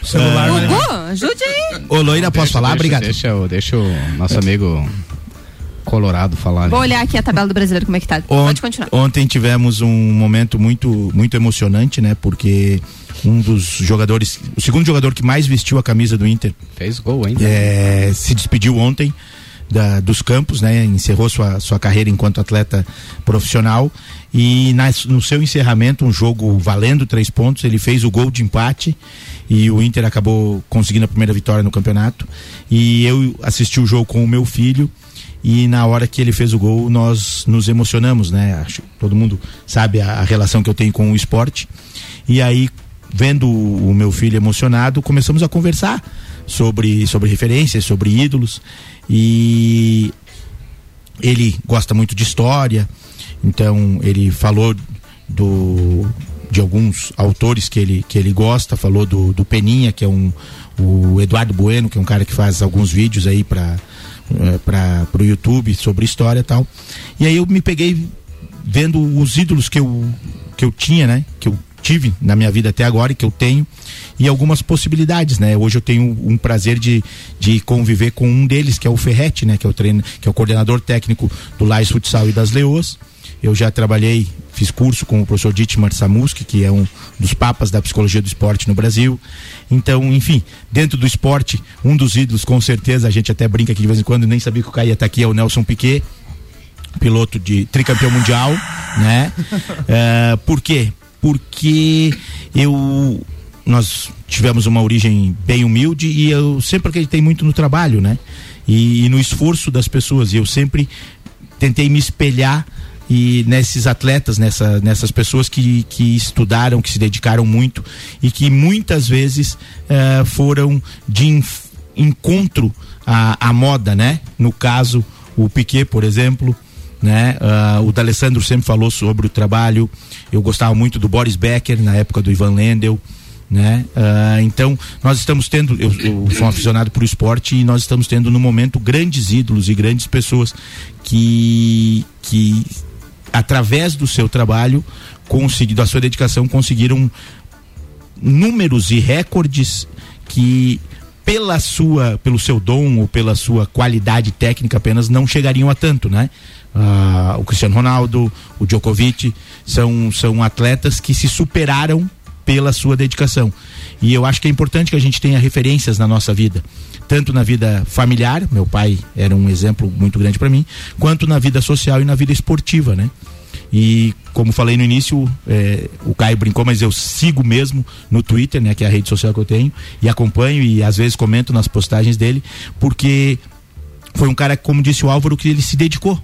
Celular, né? Gugu, ajude aí. Ô, Loira, posso falar? Deixa- Obrigado. Deixa, o- deixa o nosso amigo Colorado falar. Vou né? olhar aqui a tabela do brasileiro, como é que tá. Ont- Pode continuar. Ontem tivemos um momento muito, muito emocionante, né? Porque um dos jogadores, o segundo jogador que mais vestiu a camisa do Inter, Fez gol ainda. é, se despediu ontem da- dos campos, né? Encerrou sua, sua carreira enquanto atleta profissional e nas- no seu encerramento, um jogo valendo três pontos, ele fez o gol de empate e o Inter acabou conseguindo a primeira vitória no campeonato e eu assisti o jogo com o meu filho e na hora que ele fez o gol nós nos emocionamos, né? Acho todo mundo sabe a, a relação que eu tenho com o esporte e aí vendo o meu filho emocionado começamos a conversar sobre sobre referências, sobre ídolos e ele gosta muito de história, então ele falou do de alguns autores que ele, que ele gosta, falou do, do Peninha, que é um o Eduardo Bueno, que é um cara que faz alguns vídeos aí para para o YouTube sobre história e tal. E aí eu me peguei vendo os ídolos que eu que eu tinha, né? Que eu tive na minha vida até agora e que eu tenho e algumas possibilidades, né? Hoje eu tenho um prazer de, de conviver com um deles, que é o Ferretti, né? Que é o treino, que é o coordenador técnico do Lais Futsal e das Leoas. Eu já trabalhei, fiz curso com o professor Dietmar Samuski, que é um dos papas da psicologia do esporte no Brasil. Então, enfim, dentro do esporte, um dos ídolos, com certeza, a gente até brinca aqui de vez em quando, nem sabia que o cara ia estar aqui, é o Nelson Piquet, piloto de tricampeão mundial, né? É, (laughs) por quê? Porque eu nós tivemos uma origem bem humilde e eu sempre acreditei muito no trabalho, né? E, e no esforço das pessoas. E eu sempre tentei me espelhar e nesses atletas, nessa, nessas pessoas que, que estudaram, que se dedicaram muito e que muitas vezes eh, foram de encontro à, à moda, né? No caso, o Piquet, por exemplo, né? Ah, o D'Alessandro sempre falou sobre o trabalho. Eu gostava muito do Boris Becker na época do Ivan Lendl, né? Ah, então nós estamos tendo, eu, eu sou um aficionado por esporte e nós estamos tendo no momento grandes ídolos e grandes pessoas que que através do seu trabalho, da sua dedicação, conseguiram números e recordes que pela sua, pelo seu dom ou pela sua qualidade técnica apenas não chegariam a tanto, né? Ah, o Cristiano Ronaldo, o Djokovic são, são atletas que se superaram pela sua dedicação. E eu acho que é importante que a gente tenha referências na nossa vida, tanto na vida familiar, meu pai era um exemplo muito grande para mim, quanto na vida social e na vida esportiva, né? E como falei no início, é, o Caio brincou, mas eu sigo mesmo no Twitter, né, que é a rede social que eu tenho, e acompanho e às vezes comento nas postagens dele, porque foi um cara, como disse o Álvaro, que ele se dedicou.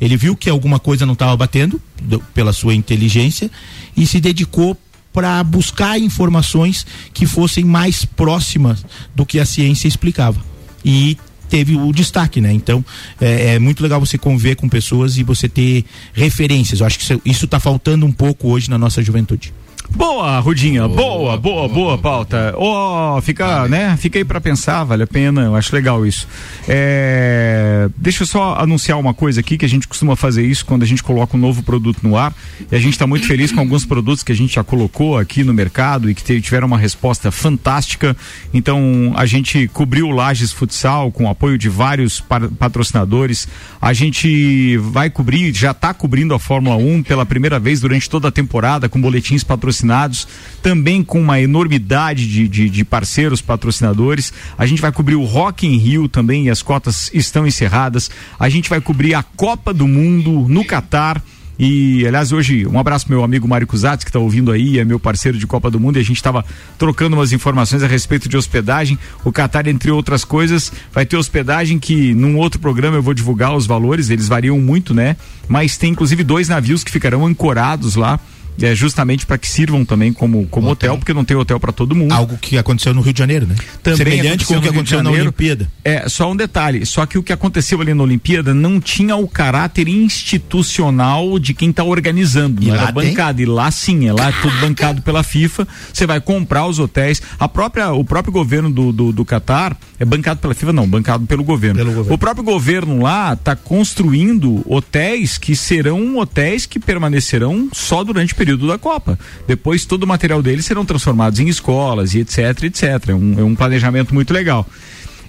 Ele viu que alguma coisa não estava batendo do- pela sua inteligência e se dedicou para buscar informações que fossem mais próximas do que a ciência explicava. E teve o destaque, né? Então é, é muito legal você conviver com pessoas e você ter referências. Eu acho que isso, isso tá faltando um pouco hoje na nossa juventude. Boa, Rudinha, boa, boa, boa, pauta. Ó, fica, né? Fica aí pra pensar, vale a pena, eu acho legal isso. É, deixa eu só anunciar uma coisa aqui, que a gente costuma fazer isso quando a gente coloca um novo produto no ar, e a gente tá muito feliz com alguns produtos que a gente já colocou aqui no mercado e que tiveram uma resposta fantástica. Então, a gente cobriu o Lages Futsal com o apoio de vários patrocinadores. A gente vai cobrir, já está cobrindo a Fórmula 1 pela primeira vez durante toda a temporada, com boletins patrocinados, também com uma enormidade de, de, de parceiros patrocinadores. A gente vai cobrir o Rock in Rio também, e as cotas estão encerradas. A gente vai cobrir a Copa do Mundo no Catar. E, aliás, hoje, um abraço meu amigo Mário Cusatz, que está ouvindo aí, é meu parceiro de Copa do Mundo, e a gente estava trocando umas informações a respeito de hospedagem. O Catar, entre outras coisas, vai ter hospedagem que num outro programa eu vou divulgar os valores, eles variam muito, né? Mas tem inclusive dois navios que ficarão ancorados lá. É justamente para que sirvam também como, como hotel. porque não tem hotel para todo mundo. Algo que aconteceu no Rio de Janeiro, né? Também Semelhante com o que aconteceu na. Olimpíada. É, só um detalhe. Só que o que aconteceu ali na Olimpíada não tinha o caráter institucional de quem está organizando. E não lá era tem? bancado. E lá sim, é lá tudo bancado pela FIFA. Você vai comprar os hotéis. A própria, o próprio governo do, do, do Catar é bancado pela FIFA, não, bancado pelo governo. O próprio governo lá está construindo hotéis que serão hotéis que permanecerão só durante o período da Copa. Depois todo o material deles serão transformados em escolas e etc, etc. É um, é um planejamento muito legal.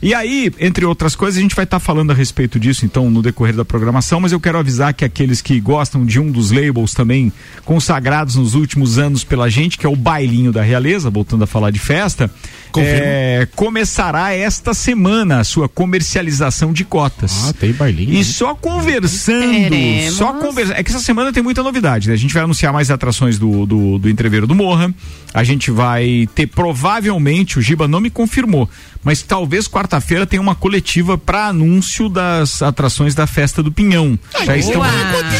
E aí, entre outras coisas, a gente vai estar falando a respeito disso, então, no decorrer da programação, mas eu quero avisar que aqueles que gostam de um dos labels também consagrados nos últimos anos pela gente, que é o Bailinho da Realeza, voltando a falar de festa, é, começará esta semana a sua comercialização de cotas. Ah, tem bailinho. E só conversando, Teremos. só conversando. É que essa semana tem muita novidade, né? A gente vai anunciar mais atrações do, do, do Entreveiro do Morra. A gente vai ter, provavelmente, o Giba não me confirmou, mas talvez quarta-feira tenha uma coletiva para anúncio das atrações da Festa do Pinhão. Já estão,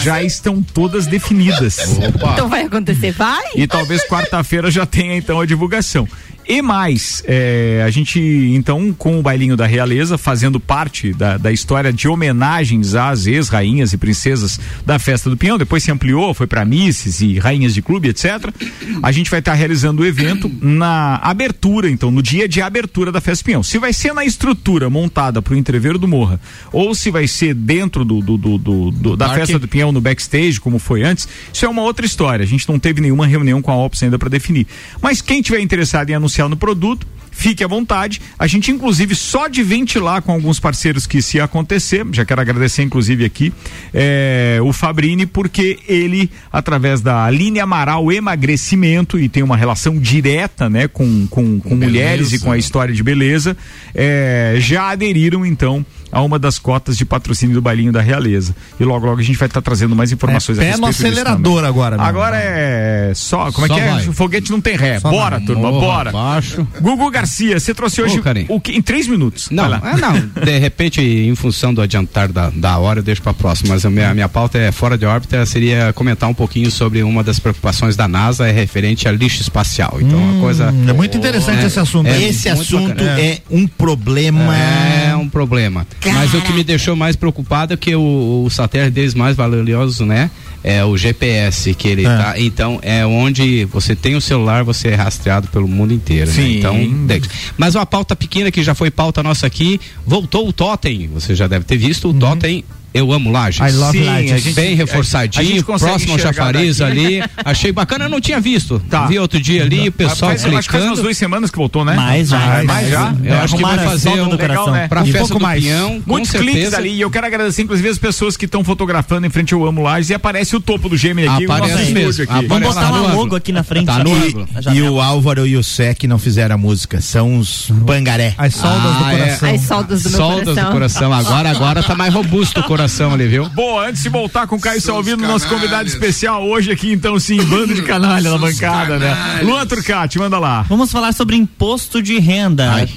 já estão todas definidas. Então vai acontecer, vai? E talvez quarta-feira já tenha então a divulgação. E mais, é, a gente então com o bailinho da realeza fazendo parte da, da história de homenagens às ex-rainhas e princesas da festa do Pinhão, depois se ampliou, foi para misses e rainhas de clube, etc. A gente vai estar realizando o evento na abertura, então, no dia de abertura da festa do Pinhão. Se vai ser na estrutura montada para o entreveiro do Morra, ou se vai ser dentro do, do- do- do- da festa do Pinhão no backstage, como foi antes, isso é uma outra história. A gente não teve nenhuma reunião com a Ops ainda para definir. Mas quem tiver interessado em anunciar no produto, fique à vontade. A gente, inclusive, só de ventilar com alguns parceiros que se acontecer, já quero agradecer, inclusive, aqui, é, o Fabrini, porque ele, através da Aline Amaral Emagrecimento, e tem uma relação direta né, com, com, com mulheres e com a história de beleza, é, já aderiram, então, a uma das cotas de patrocínio do Bailinho da Realeza. E logo, logo a gente vai estar trazendo mais informações É pé a no respeito disso acelerador agora, meu. Agora é só. Como Só é que é? vai. O foguete não tem ré. Só bora, vai. turma, Morra bora. abaixo. Gugu Garcia, você trouxe hoje Ô, o que? Em três minutos. Não, é, não. De repente, em função do adiantar da, da hora, eu deixo para próxima. Mas a minha, a minha pauta é fora de órbita, seria comentar um pouquinho sobre uma das preocupações da NASA é referente a lixo espacial. Então, uma coisa. É muito interessante É, esse assunto. é. Esse assunto bacana. é um problema. É um problema. Mas o que me deixou mais preocupado é que o, o satélite deles mais valioso, né? É o GPS, que ele tá. Então, é onde você tem o celular, você é rastreado pelo mundo inteiro. né? Sim. Então, de- mas uma pauta pequena que já foi pauta nossa aqui, voltou o Totem. Você já deve ter visto o Totem. Eu amo Lages. I love Sim, Lages. a gente- Bem reforçadinho, próximo ao chafariz daqui. ali. (laughs) Achei bacana, eu não tinha visto. Tá. Vi outro dia ali, o pessoal Faz- acho que faz umas clicando. duas semanas que voltou, né? Mais já. Ah, mais já? Eu acho que vai fazer um do legal, coração. né? pra Um festa pouco do mais. Pinhão, com Muitos cliques certeza. ali, e eu quero agradecer, inclusive, as pessoas que estão fotografando em frente ao Amo Lages e aparece o topo do Gemini aqui, Aparece mesmo. aqui. Aparece Vamos botar Tá uma logo aqui na frente. Tá no E- ângulo. E o Álvaro e o Sec não fizeram a música. São os bangaré. As soldas Ah, do é. coração. As soldas do meu Soldas coração. do coração. Agora, agora tá mais robusto o coração ali, viu? Boa, antes de voltar com o Caio Salvino, os nosso convidado especial hoje aqui, então sim, (laughs) bando de canalha na bancada, né? Luan Turcati, manda lá. Vamos falar sobre imposto de renda. Ai.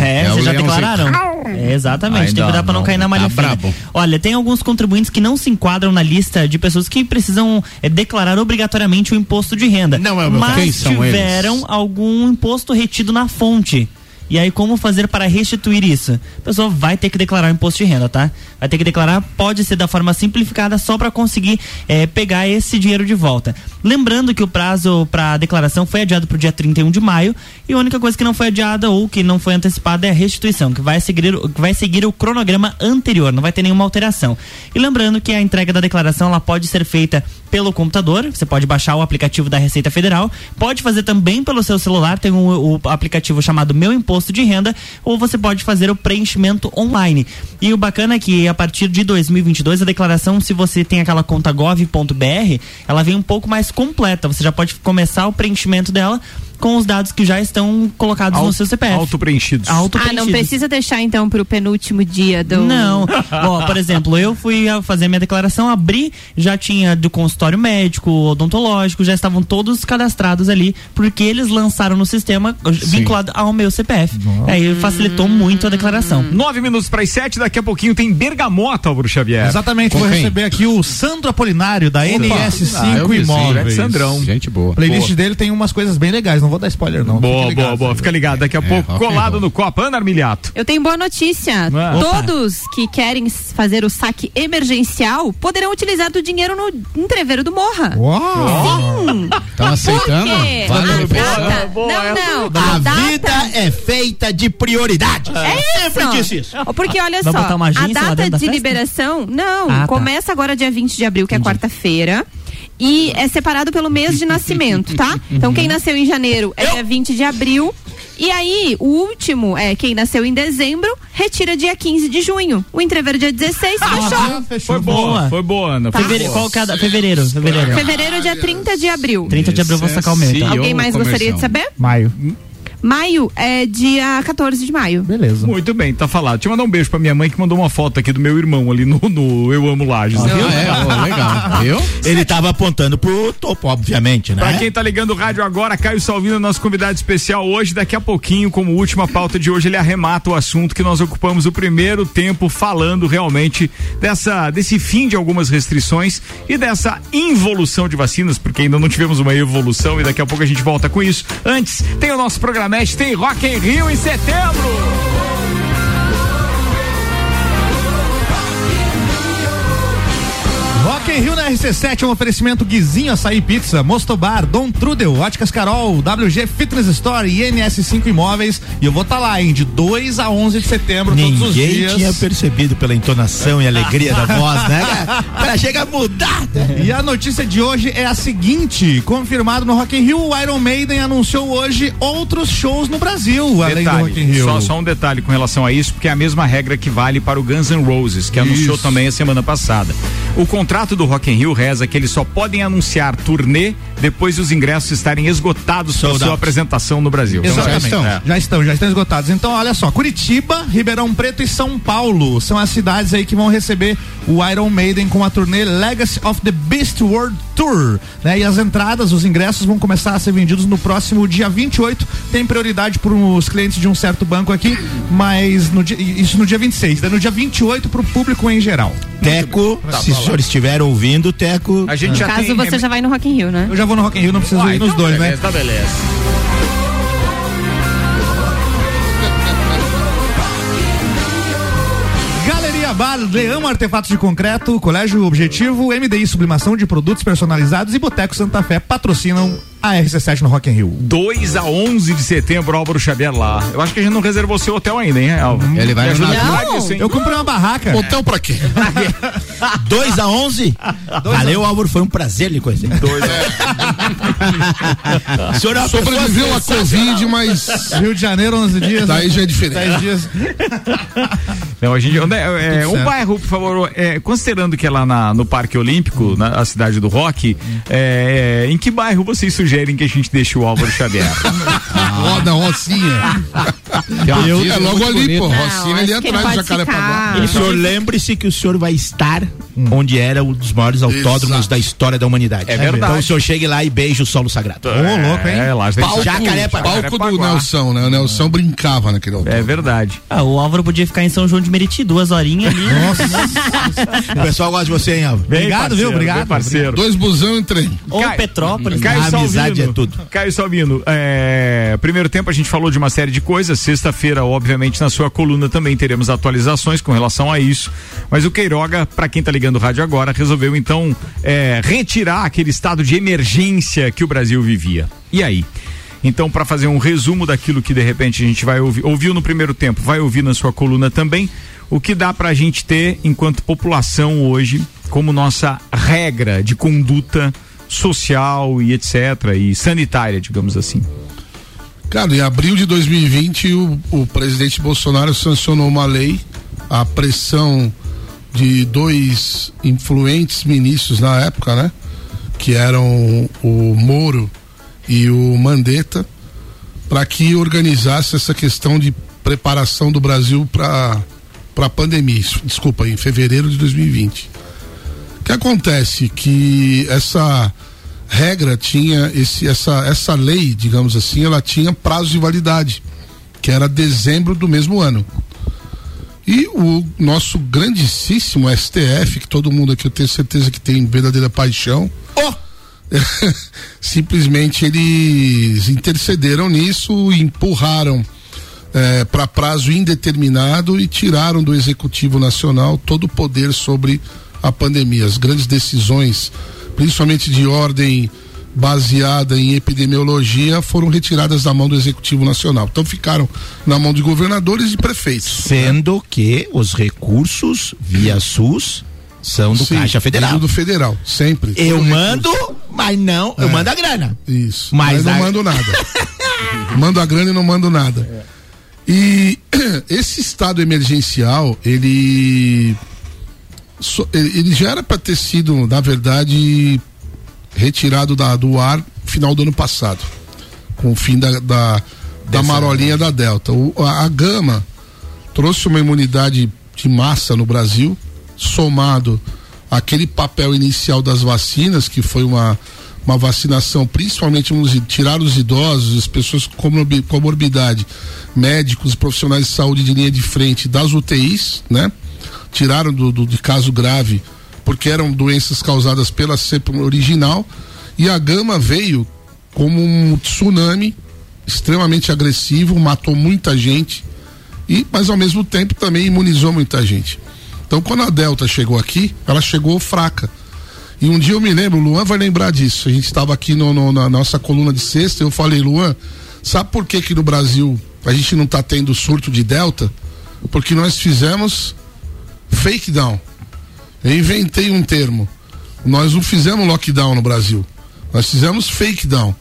É, É o vocês já declararam? É, exatamente, Ai, tem que cuidar pra não não, cair na malha tá. Olha, tem alguns contribuintes que não se enquadram na lista de pessoas que precisam é, declarar obrigatoriamente o imposto de renda. Não é o meu. Mas Quem são tiveram eles? algum imposto retido na fonte. E aí, como fazer para restituir isso? A pessoa vai ter que declarar o imposto de renda, tá? Vai ter que declarar, pode ser da forma simplificada, só para conseguir eh, pegar esse dinheiro de volta. Lembrando que o prazo para declaração foi adiado para o dia 31 de maio e a única coisa que não foi adiada ou que não foi antecipada é a restituição, que vai seguir, vai seguir o cronograma anterior, não vai ter nenhuma alteração. E lembrando que a entrega da declaração ela pode ser feita pelo computador, você pode baixar o aplicativo da Receita Federal, pode fazer também pelo seu celular, tem um, o aplicativo chamado Meu Imposto de Renda, ou você pode fazer o preenchimento online. E o bacana é que a partir de 2022 a declaração, se você tem aquela conta gov.br, ela vem um pouco mais completa, você já pode começar o preenchimento dela com os dados que já estão colocados no seu CPF. Auto-preenchidos. Ah, não precisa deixar então pro penúltimo dia do. Não. Ó, por exemplo, eu fui fazer minha declaração, abri, já tinha do consultório médico, odontológico, já estavam todos cadastrados ali, porque eles lançaram no sistema vinculado ao meu CPF. Aí facilitou muito a declaração. Nove minutos para as sete, daqui a pouquinho tem Bergamota, Álvaro Xavier. Exatamente, vou receber aqui o Sandro Apolinário da NS5 Ah, sim, Imóveis. Sandrão. Gente boa. A playlist Boa. dele tem umas coisas bem legais, não vou dar spoiler não. Boa, Fiquem boa, boa. Fica ligado. Daqui a pouco, rock and colado no Copa. Ana Armiliato. Eu tenho boa notícia. Ah. Todos que querem fazer o saque emergencial poderão utilizar do dinheiro no entreveiro do Morra. Sim. Estão aceitando? Por quê? Vale a data, não, não. A, A data vida é feita de prioridades. É Sempre isso. disse isso. Porque olha Vai só, a data de festa? liberação, não, Ah, tá. começa agora dia 20 de abril, que é quarta-feira. E é separado pelo mês de nascimento, tá? Então quem nasceu em janeiro é dia 20 de abril. E aí, o último é quem nasceu em dezembro, retira dia 15 de junho. O entreveiro dia 16, fechou. Foi boa, foi boa, Ana. Tá. Foi Fevere- boa. qual que é a da- fevereiro, fevereiro. Fevereiro dia 30 de abril. 30 de abril vou sacar o meu. então. Alguém mais gostaria de saber? Maio. Maio é dia 14 de maio. Beleza. Muito bem, tá falado. Deixa eu mandar um beijo pra minha mãe que mandou uma foto aqui do meu irmão ali no, no Eu Amo Lages. Ah, viu? é? Ó, legal. Viu? Ele tava apontando pro topo, obviamente, né? Pra quem tá ligando o rádio agora, Caio Salvino, nosso convidado especial hoje. Daqui a pouquinho, como última pauta de hoje, ele arremata o assunto que nós ocupamos o primeiro tempo falando realmente dessa, desse fim de algumas restrições e dessa involução de vacinas, porque ainda não tivemos uma evolução e daqui a pouco a gente volta com isso. Antes, tem o nosso programete, tem Rock em Rio em setembro. Rock in Rio na RC7 é um oferecimento Guizinho Açaí Pizza, Mostobar, Dom Trudel, Óticas Carol, WG Fitness Store e NS5 Imóveis. E eu vou estar lá, hein, de 2 a 11 de setembro, todos os Ninguém dias. tinha percebido pela entonação e alegria da voz, né? (laughs) Cara chega a mudar. E a notícia de hoje é a seguinte: confirmado no Rock in Rio, o Iron Maiden anunciou hoje outros shows no Brasil, além do Rock in Detalhe, Rio. só, só um detalhe com relação a isso, porque é a mesma regra que vale para o Guns N' Roses, que anunciou Isso. também a semana passada. O contrato do Rock in Rio reza que eles só podem anunciar turnê depois dos ingressos estarem esgotados para sua apresentação no Brasil. Exatamente. Então, é. Já estão, já estão esgotados. Então, olha só, Curitiba, Ribeirão Preto e São Paulo são as cidades aí que vão receber o Iron Maiden com a turnê Legacy of the Beast World Tour, né? E as entradas, os ingressos vão começar a ser vendidos no próximo dia 28. Tem prioridade para os clientes de um certo banco aqui, mas no dia, isso no dia 26, né? No dia 28 para o público em geral. Teco, se o senhor estiver ouvindo, Teco. A gente No já caso, tem. você já vai no Rock in Rio, né? Eu já vou no Rock in Rio, não preciso Ah, ir nos então dois, beleza, né? Tá (laughs) beleza. Galeria Bar, Leão Artefatos de Concreto, Colégio Objetivo, MDI Sublimação de Produtos Personalizados e Boteco Santa Fé patrocinam a RC7 no Rock in Rio. 2 a 11 de setembro, Álvaro Xavier lá. Eu acho que a gente não reservou seu hotel ainda, hein, Álvaro? Ele vai Me no ajuda a navio. lembrar disso, hein? Eu comprei uma barraca. Hotel pra quê? (laughs) 2 a 11 Valeu, Álvaro, foi um prazer lhe conhecer. Dois, O (laughs) senhor é uma pessoa Sobreviveu a. Covid, mas Rio de Janeiro, 11 dias. daí já é diferente. 10 dias. (laughs) Não, a gente, onde é, é, um certo. bairro, por favor, é, considerando que é lá na- no Parque Olímpico, na a cidade do Rock, é, é, em que bairro vocês sugerem que a gente deixe o Álvaro Xavier? (laughs) Roda, Rocinha. Eu- é logo ali, pô. Não, Rocinha ali atrás de Jacarepaguá. O senhor lembre-se que o senhor vai estar onde era um dos maiores autódromos Exato. da história da humanidade. É verdade. Então o senhor chegue lá e beije o solo sagrado. Ô, louco, hein? É, lá Palco, Jacarepaguá. palco do Nelson, né? O Nelson brincava naquele hotel. É verdade. Ah, o Álvaro podia ficar em São João de Meriti, duas horinhas ali. (laughs) O pessoal gosta de você, hein, Álvaro? Obrigado, viu? Obrigado. bem parceiro. Dois busão e trem. Ou Petrópolis. Salvino. é tudo. Caio Salvino, é, primeiro tempo a gente falou de uma série de coisas, sexta-feira, obviamente, na sua coluna também teremos atualizações com relação a isso. Mas o Queiroga, para quem tá ligando o rádio agora, resolveu então é, retirar aquele estado de emergência que o Brasil vivia. E aí? Então, para fazer um resumo daquilo que de repente a gente vai ouvir, ouviu no primeiro tempo, vai ouvir na sua coluna também, o que dá para a gente ter enquanto população hoje como nossa regra de conduta social e etc. e sanitária, digamos assim. Cara, em abril de 2020, o, o presidente Bolsonaro sancionou uma lei, a pressão de dois influentes ministros na época, né? Que eram o Moro e o Mandetta, para que organizasse essa questão de preparação do Brasil para para a pandemia. Desculpa, em fevereiro de 2020. O que acontece que essa regra tinha esse essa essa lei, digamos assim, ela tinha prazo de validade, que era dezembro do mesmo ano. E o nosso grandíssimo STF, que todo mundo aqui eu tenho certeza que tem verdadeira paixão. (laughs) simplesmente eles intercederam nisso, empurraram para prazo indeterminado e tiraram do Executivo Nacional todo o poder sobre a pandemia. As grandes decisões, principalmente de ordem baseada em epidemiologia, foram retiradas da mão do Executivo Nacional. Então ficaram na mão de governadores e prefeitos. Sendo que os recursos via SUS são do Sim, Caixa Federal. do Federal, sempre. Eu mando, recurso. mas não, eu É. mando a grana. Isso. Mas Mas, não a- mando nada. (laughs) mando a grana e não mando nada. E (clears throat) esse estado emergencial, ele. Ele já era para ter sido, na verdade, retirado da- do ar final do ano passado, com o fim da, da, da marolinha da Delta. O- a, a Gama trouxe uma imunidade de massa no Brasil, somado àquele papel inicial das vacinas, que foi uma, uma vacinação, principalmente nos, tirar os idosos, as pessoas com comorbi- comorbidade, médicos, profissionais de saúde de linha de frente das UTIs, né? Tiraram do, do- de caso grave, porque eram doenças causadas pela cepa original, e a gama veio como um tsunami extremamente agressivo, matou muita gente, e mas ao mesmo tempo também imunizou muita gente. Então quando a Delta chegou aqui, ela chegou fraca. E um dia eu me lembro, o Luan vai lembrar disso. A gente estava aqui no- no- na nossa coluna de sexta, eu falei, Luan, sabe por que que no Brasil a gente não está tendo surto de Delta? Porque nós fizemos fake down. Eu inventei um termo. Nós não fizemos lockdown no Brasil. Nós fizemos fake down.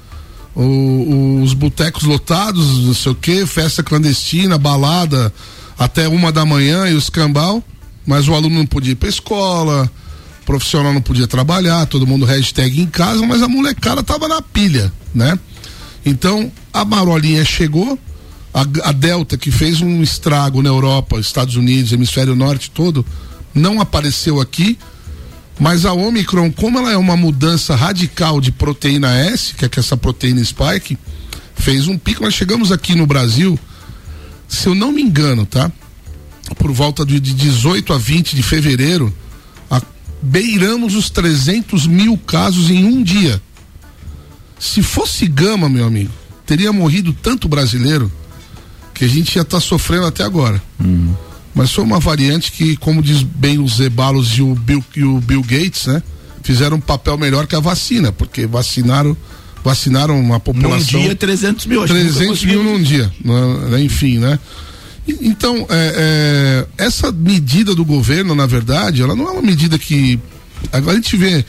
O- os botecos lotados, não sei o que, festa clandestina, balada até uma da manhã e os cambal, mas o aluno não podia ir pra escola, o profissional não podia trabalhar, todo mundo hashtag em casa, mas a molecada tava na pilha, né? Então a marolinha chegou, a, a Delta, que fez um estrago na Europa, Estados Unidos, hemisfério norte todo, não apareceu aqui. Mas a Omicron, como ela é uma mudança radical de proteína S, que é essa proteína spike, fez um pico. Nós chegamos aqui no Brasil, se eu não me engano, tá? Por volta de, de 18 a 20 de fevereiro, a- beiramos os 300 mil casos em um dia. Se fosse gama, meu amigo, teria morrido tanto brasileiro que a gente ia estar sofrendo até agora. Mas foi uma variante que, como diz bem os Zebalos e o Bill, e o Bill Gates, né? Fizeram um papel melhor que a vacina, porque vacinaram vacinaram uma população. dia, 300 mil, acho que nunca 300 mil num dia, né? enfim, né? Então, é, é, essa medida do governo, na verdade, ela não é uma medida que. Agora a gente vê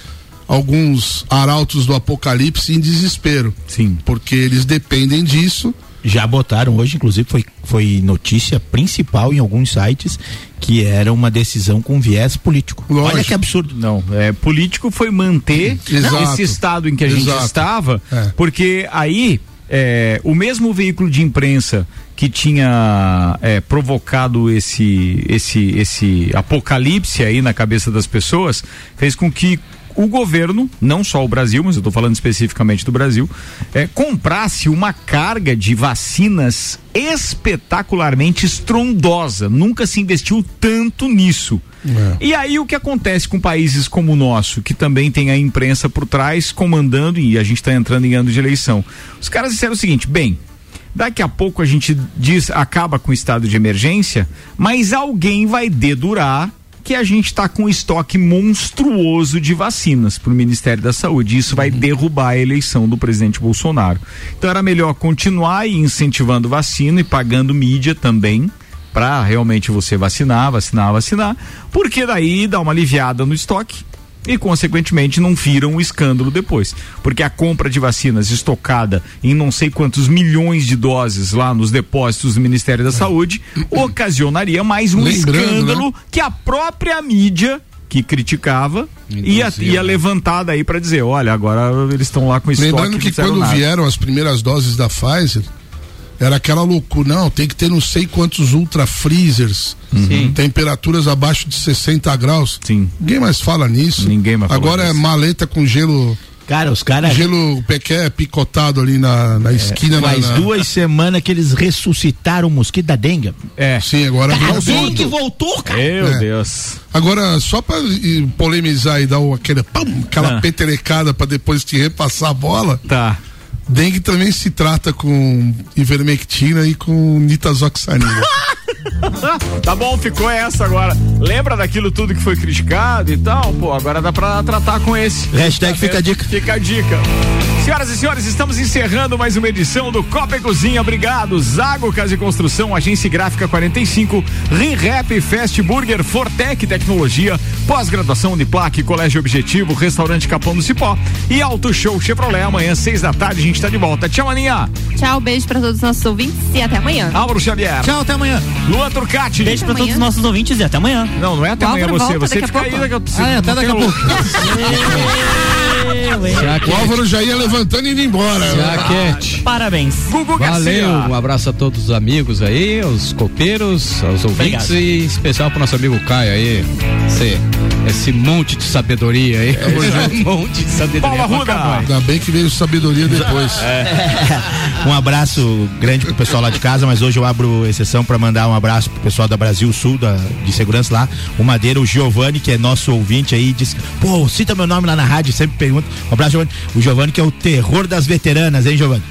alguns arautos do apocalipse em desespero. Sim. Porque eles dependem disso. Já botaram hoje, inclusive foi, foi notícia principal em alguns sites que era uma decisão com viés político. Olha que absurdo. Não, é, político foi manter Exato. esse estado em que a gente Exato. estava, É. porque aí é, o mesmo veículo de imprensa que tinha é, provocado esse, esse, esse apocalipse aí na cabeça das pessoas fez com que o governo, não só o Brasil, mas eu estou falando especificamente do Brasil, é, comprasse uma carga de vacinas espetacularmente estrondosa. Nunca se investiu tanto nisso. E aí o que acontece com países como o nosso, que também tem a imprensa por trás comandando e a gente está entrando em ano de eleição. Os caras disseram o seguinte: bem, Daqui a pouco a gente diz, acaba com o estado de emergência, mas alguém vai dedurar que a gente está com um estoque monstruoso de vacinas para o Ministério da Saúde. Isso vai derrubar a eleição do presidente Bolsonaro. Então era melhor continuar incentivando vacina e pagando mídia também para realmente você vacinar, vacinar, vacinar, porque daí dá uma aliviada no estoque e, consequentemente, não viram um escândalo depois. Porque a compra de vacinas estocada em não sei quantos milhões de doses lá nos depósitos do Ministério da Saúde ocasionaria mais um Lembrando, escândalo né? que a própria mídia que criticava ia, Induzia, ia né? levantar daí para dizer, olha, agora eles estão lá com estoque. Lembrando que quando nada. vieram as primeiras doses da Pfizer, era aquela loucura, não, tem que ter não sei quantos ultra freezers, Sim. temperaturas abaixo de 60 graus. Sim. Ninguém mais fala nisso. Ninguém mais fala Agora é maleta com gelo. Cara, os caras. Gelo pequé picotado ali na, na esquina na- Faz na, duas semanas que eles ressuscitaram o mosquito da dengue. É. Sim, agora Cara, a voltou. dengue voltou, cara. Meu É. Deus. Agora, só pra polemizar e dar o- aquele, pam, aquela Ah. peterecada pra depois te repassar a bola. Tá. Dengue também se trata com ivermectina e com nitazoxanina. (laughs) Tá bom, ficou essa agora. Lembra daquilo tudo que foi criticado e tal? Pô, agora dá pra tratar com esse. Hashtag Tá fica a vendo? dica. Fica a dica. Senhoras e senhores, estamos encerrando mais uma edição do Copa e Cozinha. Obrigado. Zago Casa e Construção, Agência Gráfica 45, ReHap Fast Burger, Fortec Tecnologia, pós-graduação Plaque, Colégio Objetivo, Restaurante Capão do Cipó e Auto Show Chevrolet. Amanhã, seis da tarde, a gente tá de volta. Tchau, Aninha. Tchau, beijo pra todos os nossos ouvintes e até amanhã. Álvaro Xavier. Tchau, até amanhã. Luan Turcati. Beijo pra amanhã. todos os nossos ouvintes e até amanhã. Não, não é até amanhã Álvaro você. Você fica aí daqui a Ah, é, até daqui a pouco. (laughs) o Álvaro já ia levantando e indo embora. né? Jaquete. Parabéns. Gugu Valeu, Garcia. um abraço a todos os amigos aí, os copeiros, aos ouvintes Obrigado. e especial pro nosso amigo Caio aí. Esse, esse monte de sabedoria aí. Esse (laughs) monte de sabedoria. Paula Ruda. Ainda bem que veio sabedoria depois. (laughs) Um abraço grande pro pessoal lá de casa, mas hoje eu abro exceção para mandar um abraço pro pessoal da Brasil Sul, da, de segurança lá, o Madeira, o Giovanni, que é nosso ouvinte aí, diz, pô, cita meu nome lá na rádio, sempre pergunta. Um abraço, Giovanni. O Giovanni que é o terror das veteranas, hein, Giovanni?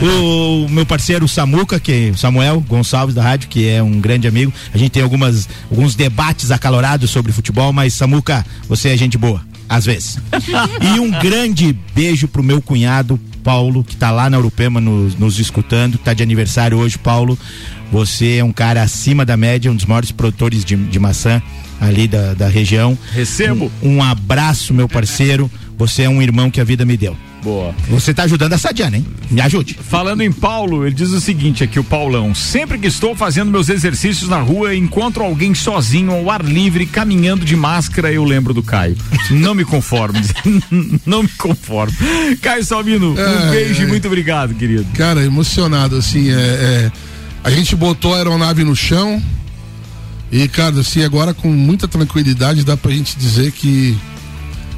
O meu parceiro Samuca, que Samuel Gonçalves da rádio, que é um grande amigo. A gente tem algumas alguns debates acalorados sobre futebol, mas Samuca, você é gente boa, às vezes. (laughs) e um grande beijo pro meu cunhado Paulo, que tá lá na Urupema nos, nos escutando, tá de aniversário hoje, Paulo. Você é um cara acima da média, um dos maiores produtores de, de maçã ali da, da região. Recebo. Um, um abraço, meu parceiro. Você é um irmão que a vida me deu. Boa. Você tá ajudando essa Diana, hein? Me ajude. Falando em Paulo, ele diz o seguinte aqui, o Paulão. Sempre que estou fazendo meus exercícios na rua, encontro alguém sozinho ao ar livre, caminhando de máscara, eu lembro do Caio. Não me conformo. (laughs) Não me conformo. Caio Salvino, um É, beijo e é. muito obrigado, querido. Cara, emocionado, assim, é, é, a gente botou a aeronave no chão e, cara, assim, agora com muita tranquilidade dá pra gente dizer que,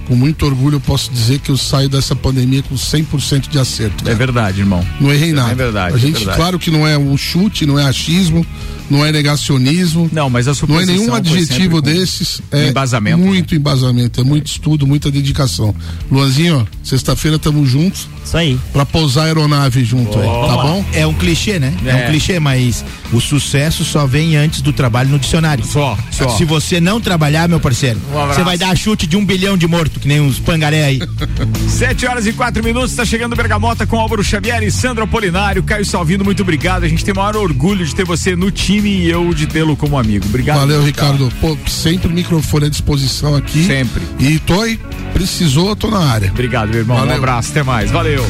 com muito orgulho, eu posso dizer que eu saio dessa pandemia com 100% de acerto. É cara. verdade, irmão. Não errei nada. É verdade. A é gente, verdade. claro que não é um chute, não é achismo, não é negacionismo. Não, mas a Não é nenhum adjetivo desses. É embasamento, né? Muito embasamento, é muito estudo, muita dedicação. Luanzinho, sexta-feira estamos juntos Isso aí. pra pousar a aeronave junto aí, tá bom? É um clichê, né? É. É. um clichê, mas o sucesso só vem antes do trabalho no dicionário. Só, só. Se você não trabalhar, meu parceiro, Um você vai dar chute de um bilhão de morto, que nem os pangaré aí. (laughs) Sete horas e quatro minutos, está chegando Bergamota com Álvaro Xavier e Sandro Apolinário. Caio Salvino, muito obrigado. A gente tem o maior orgulho de ter você no time e eu de tê-lo como amigo. Obrigado. Valeu, Ricardo. Pô, sempre o microfone à disposição aqui. Sempre. E tô aí, precisou, tô na área. Obrigado, meu irmão. Um Valeu. abraço, até mais. Valeu.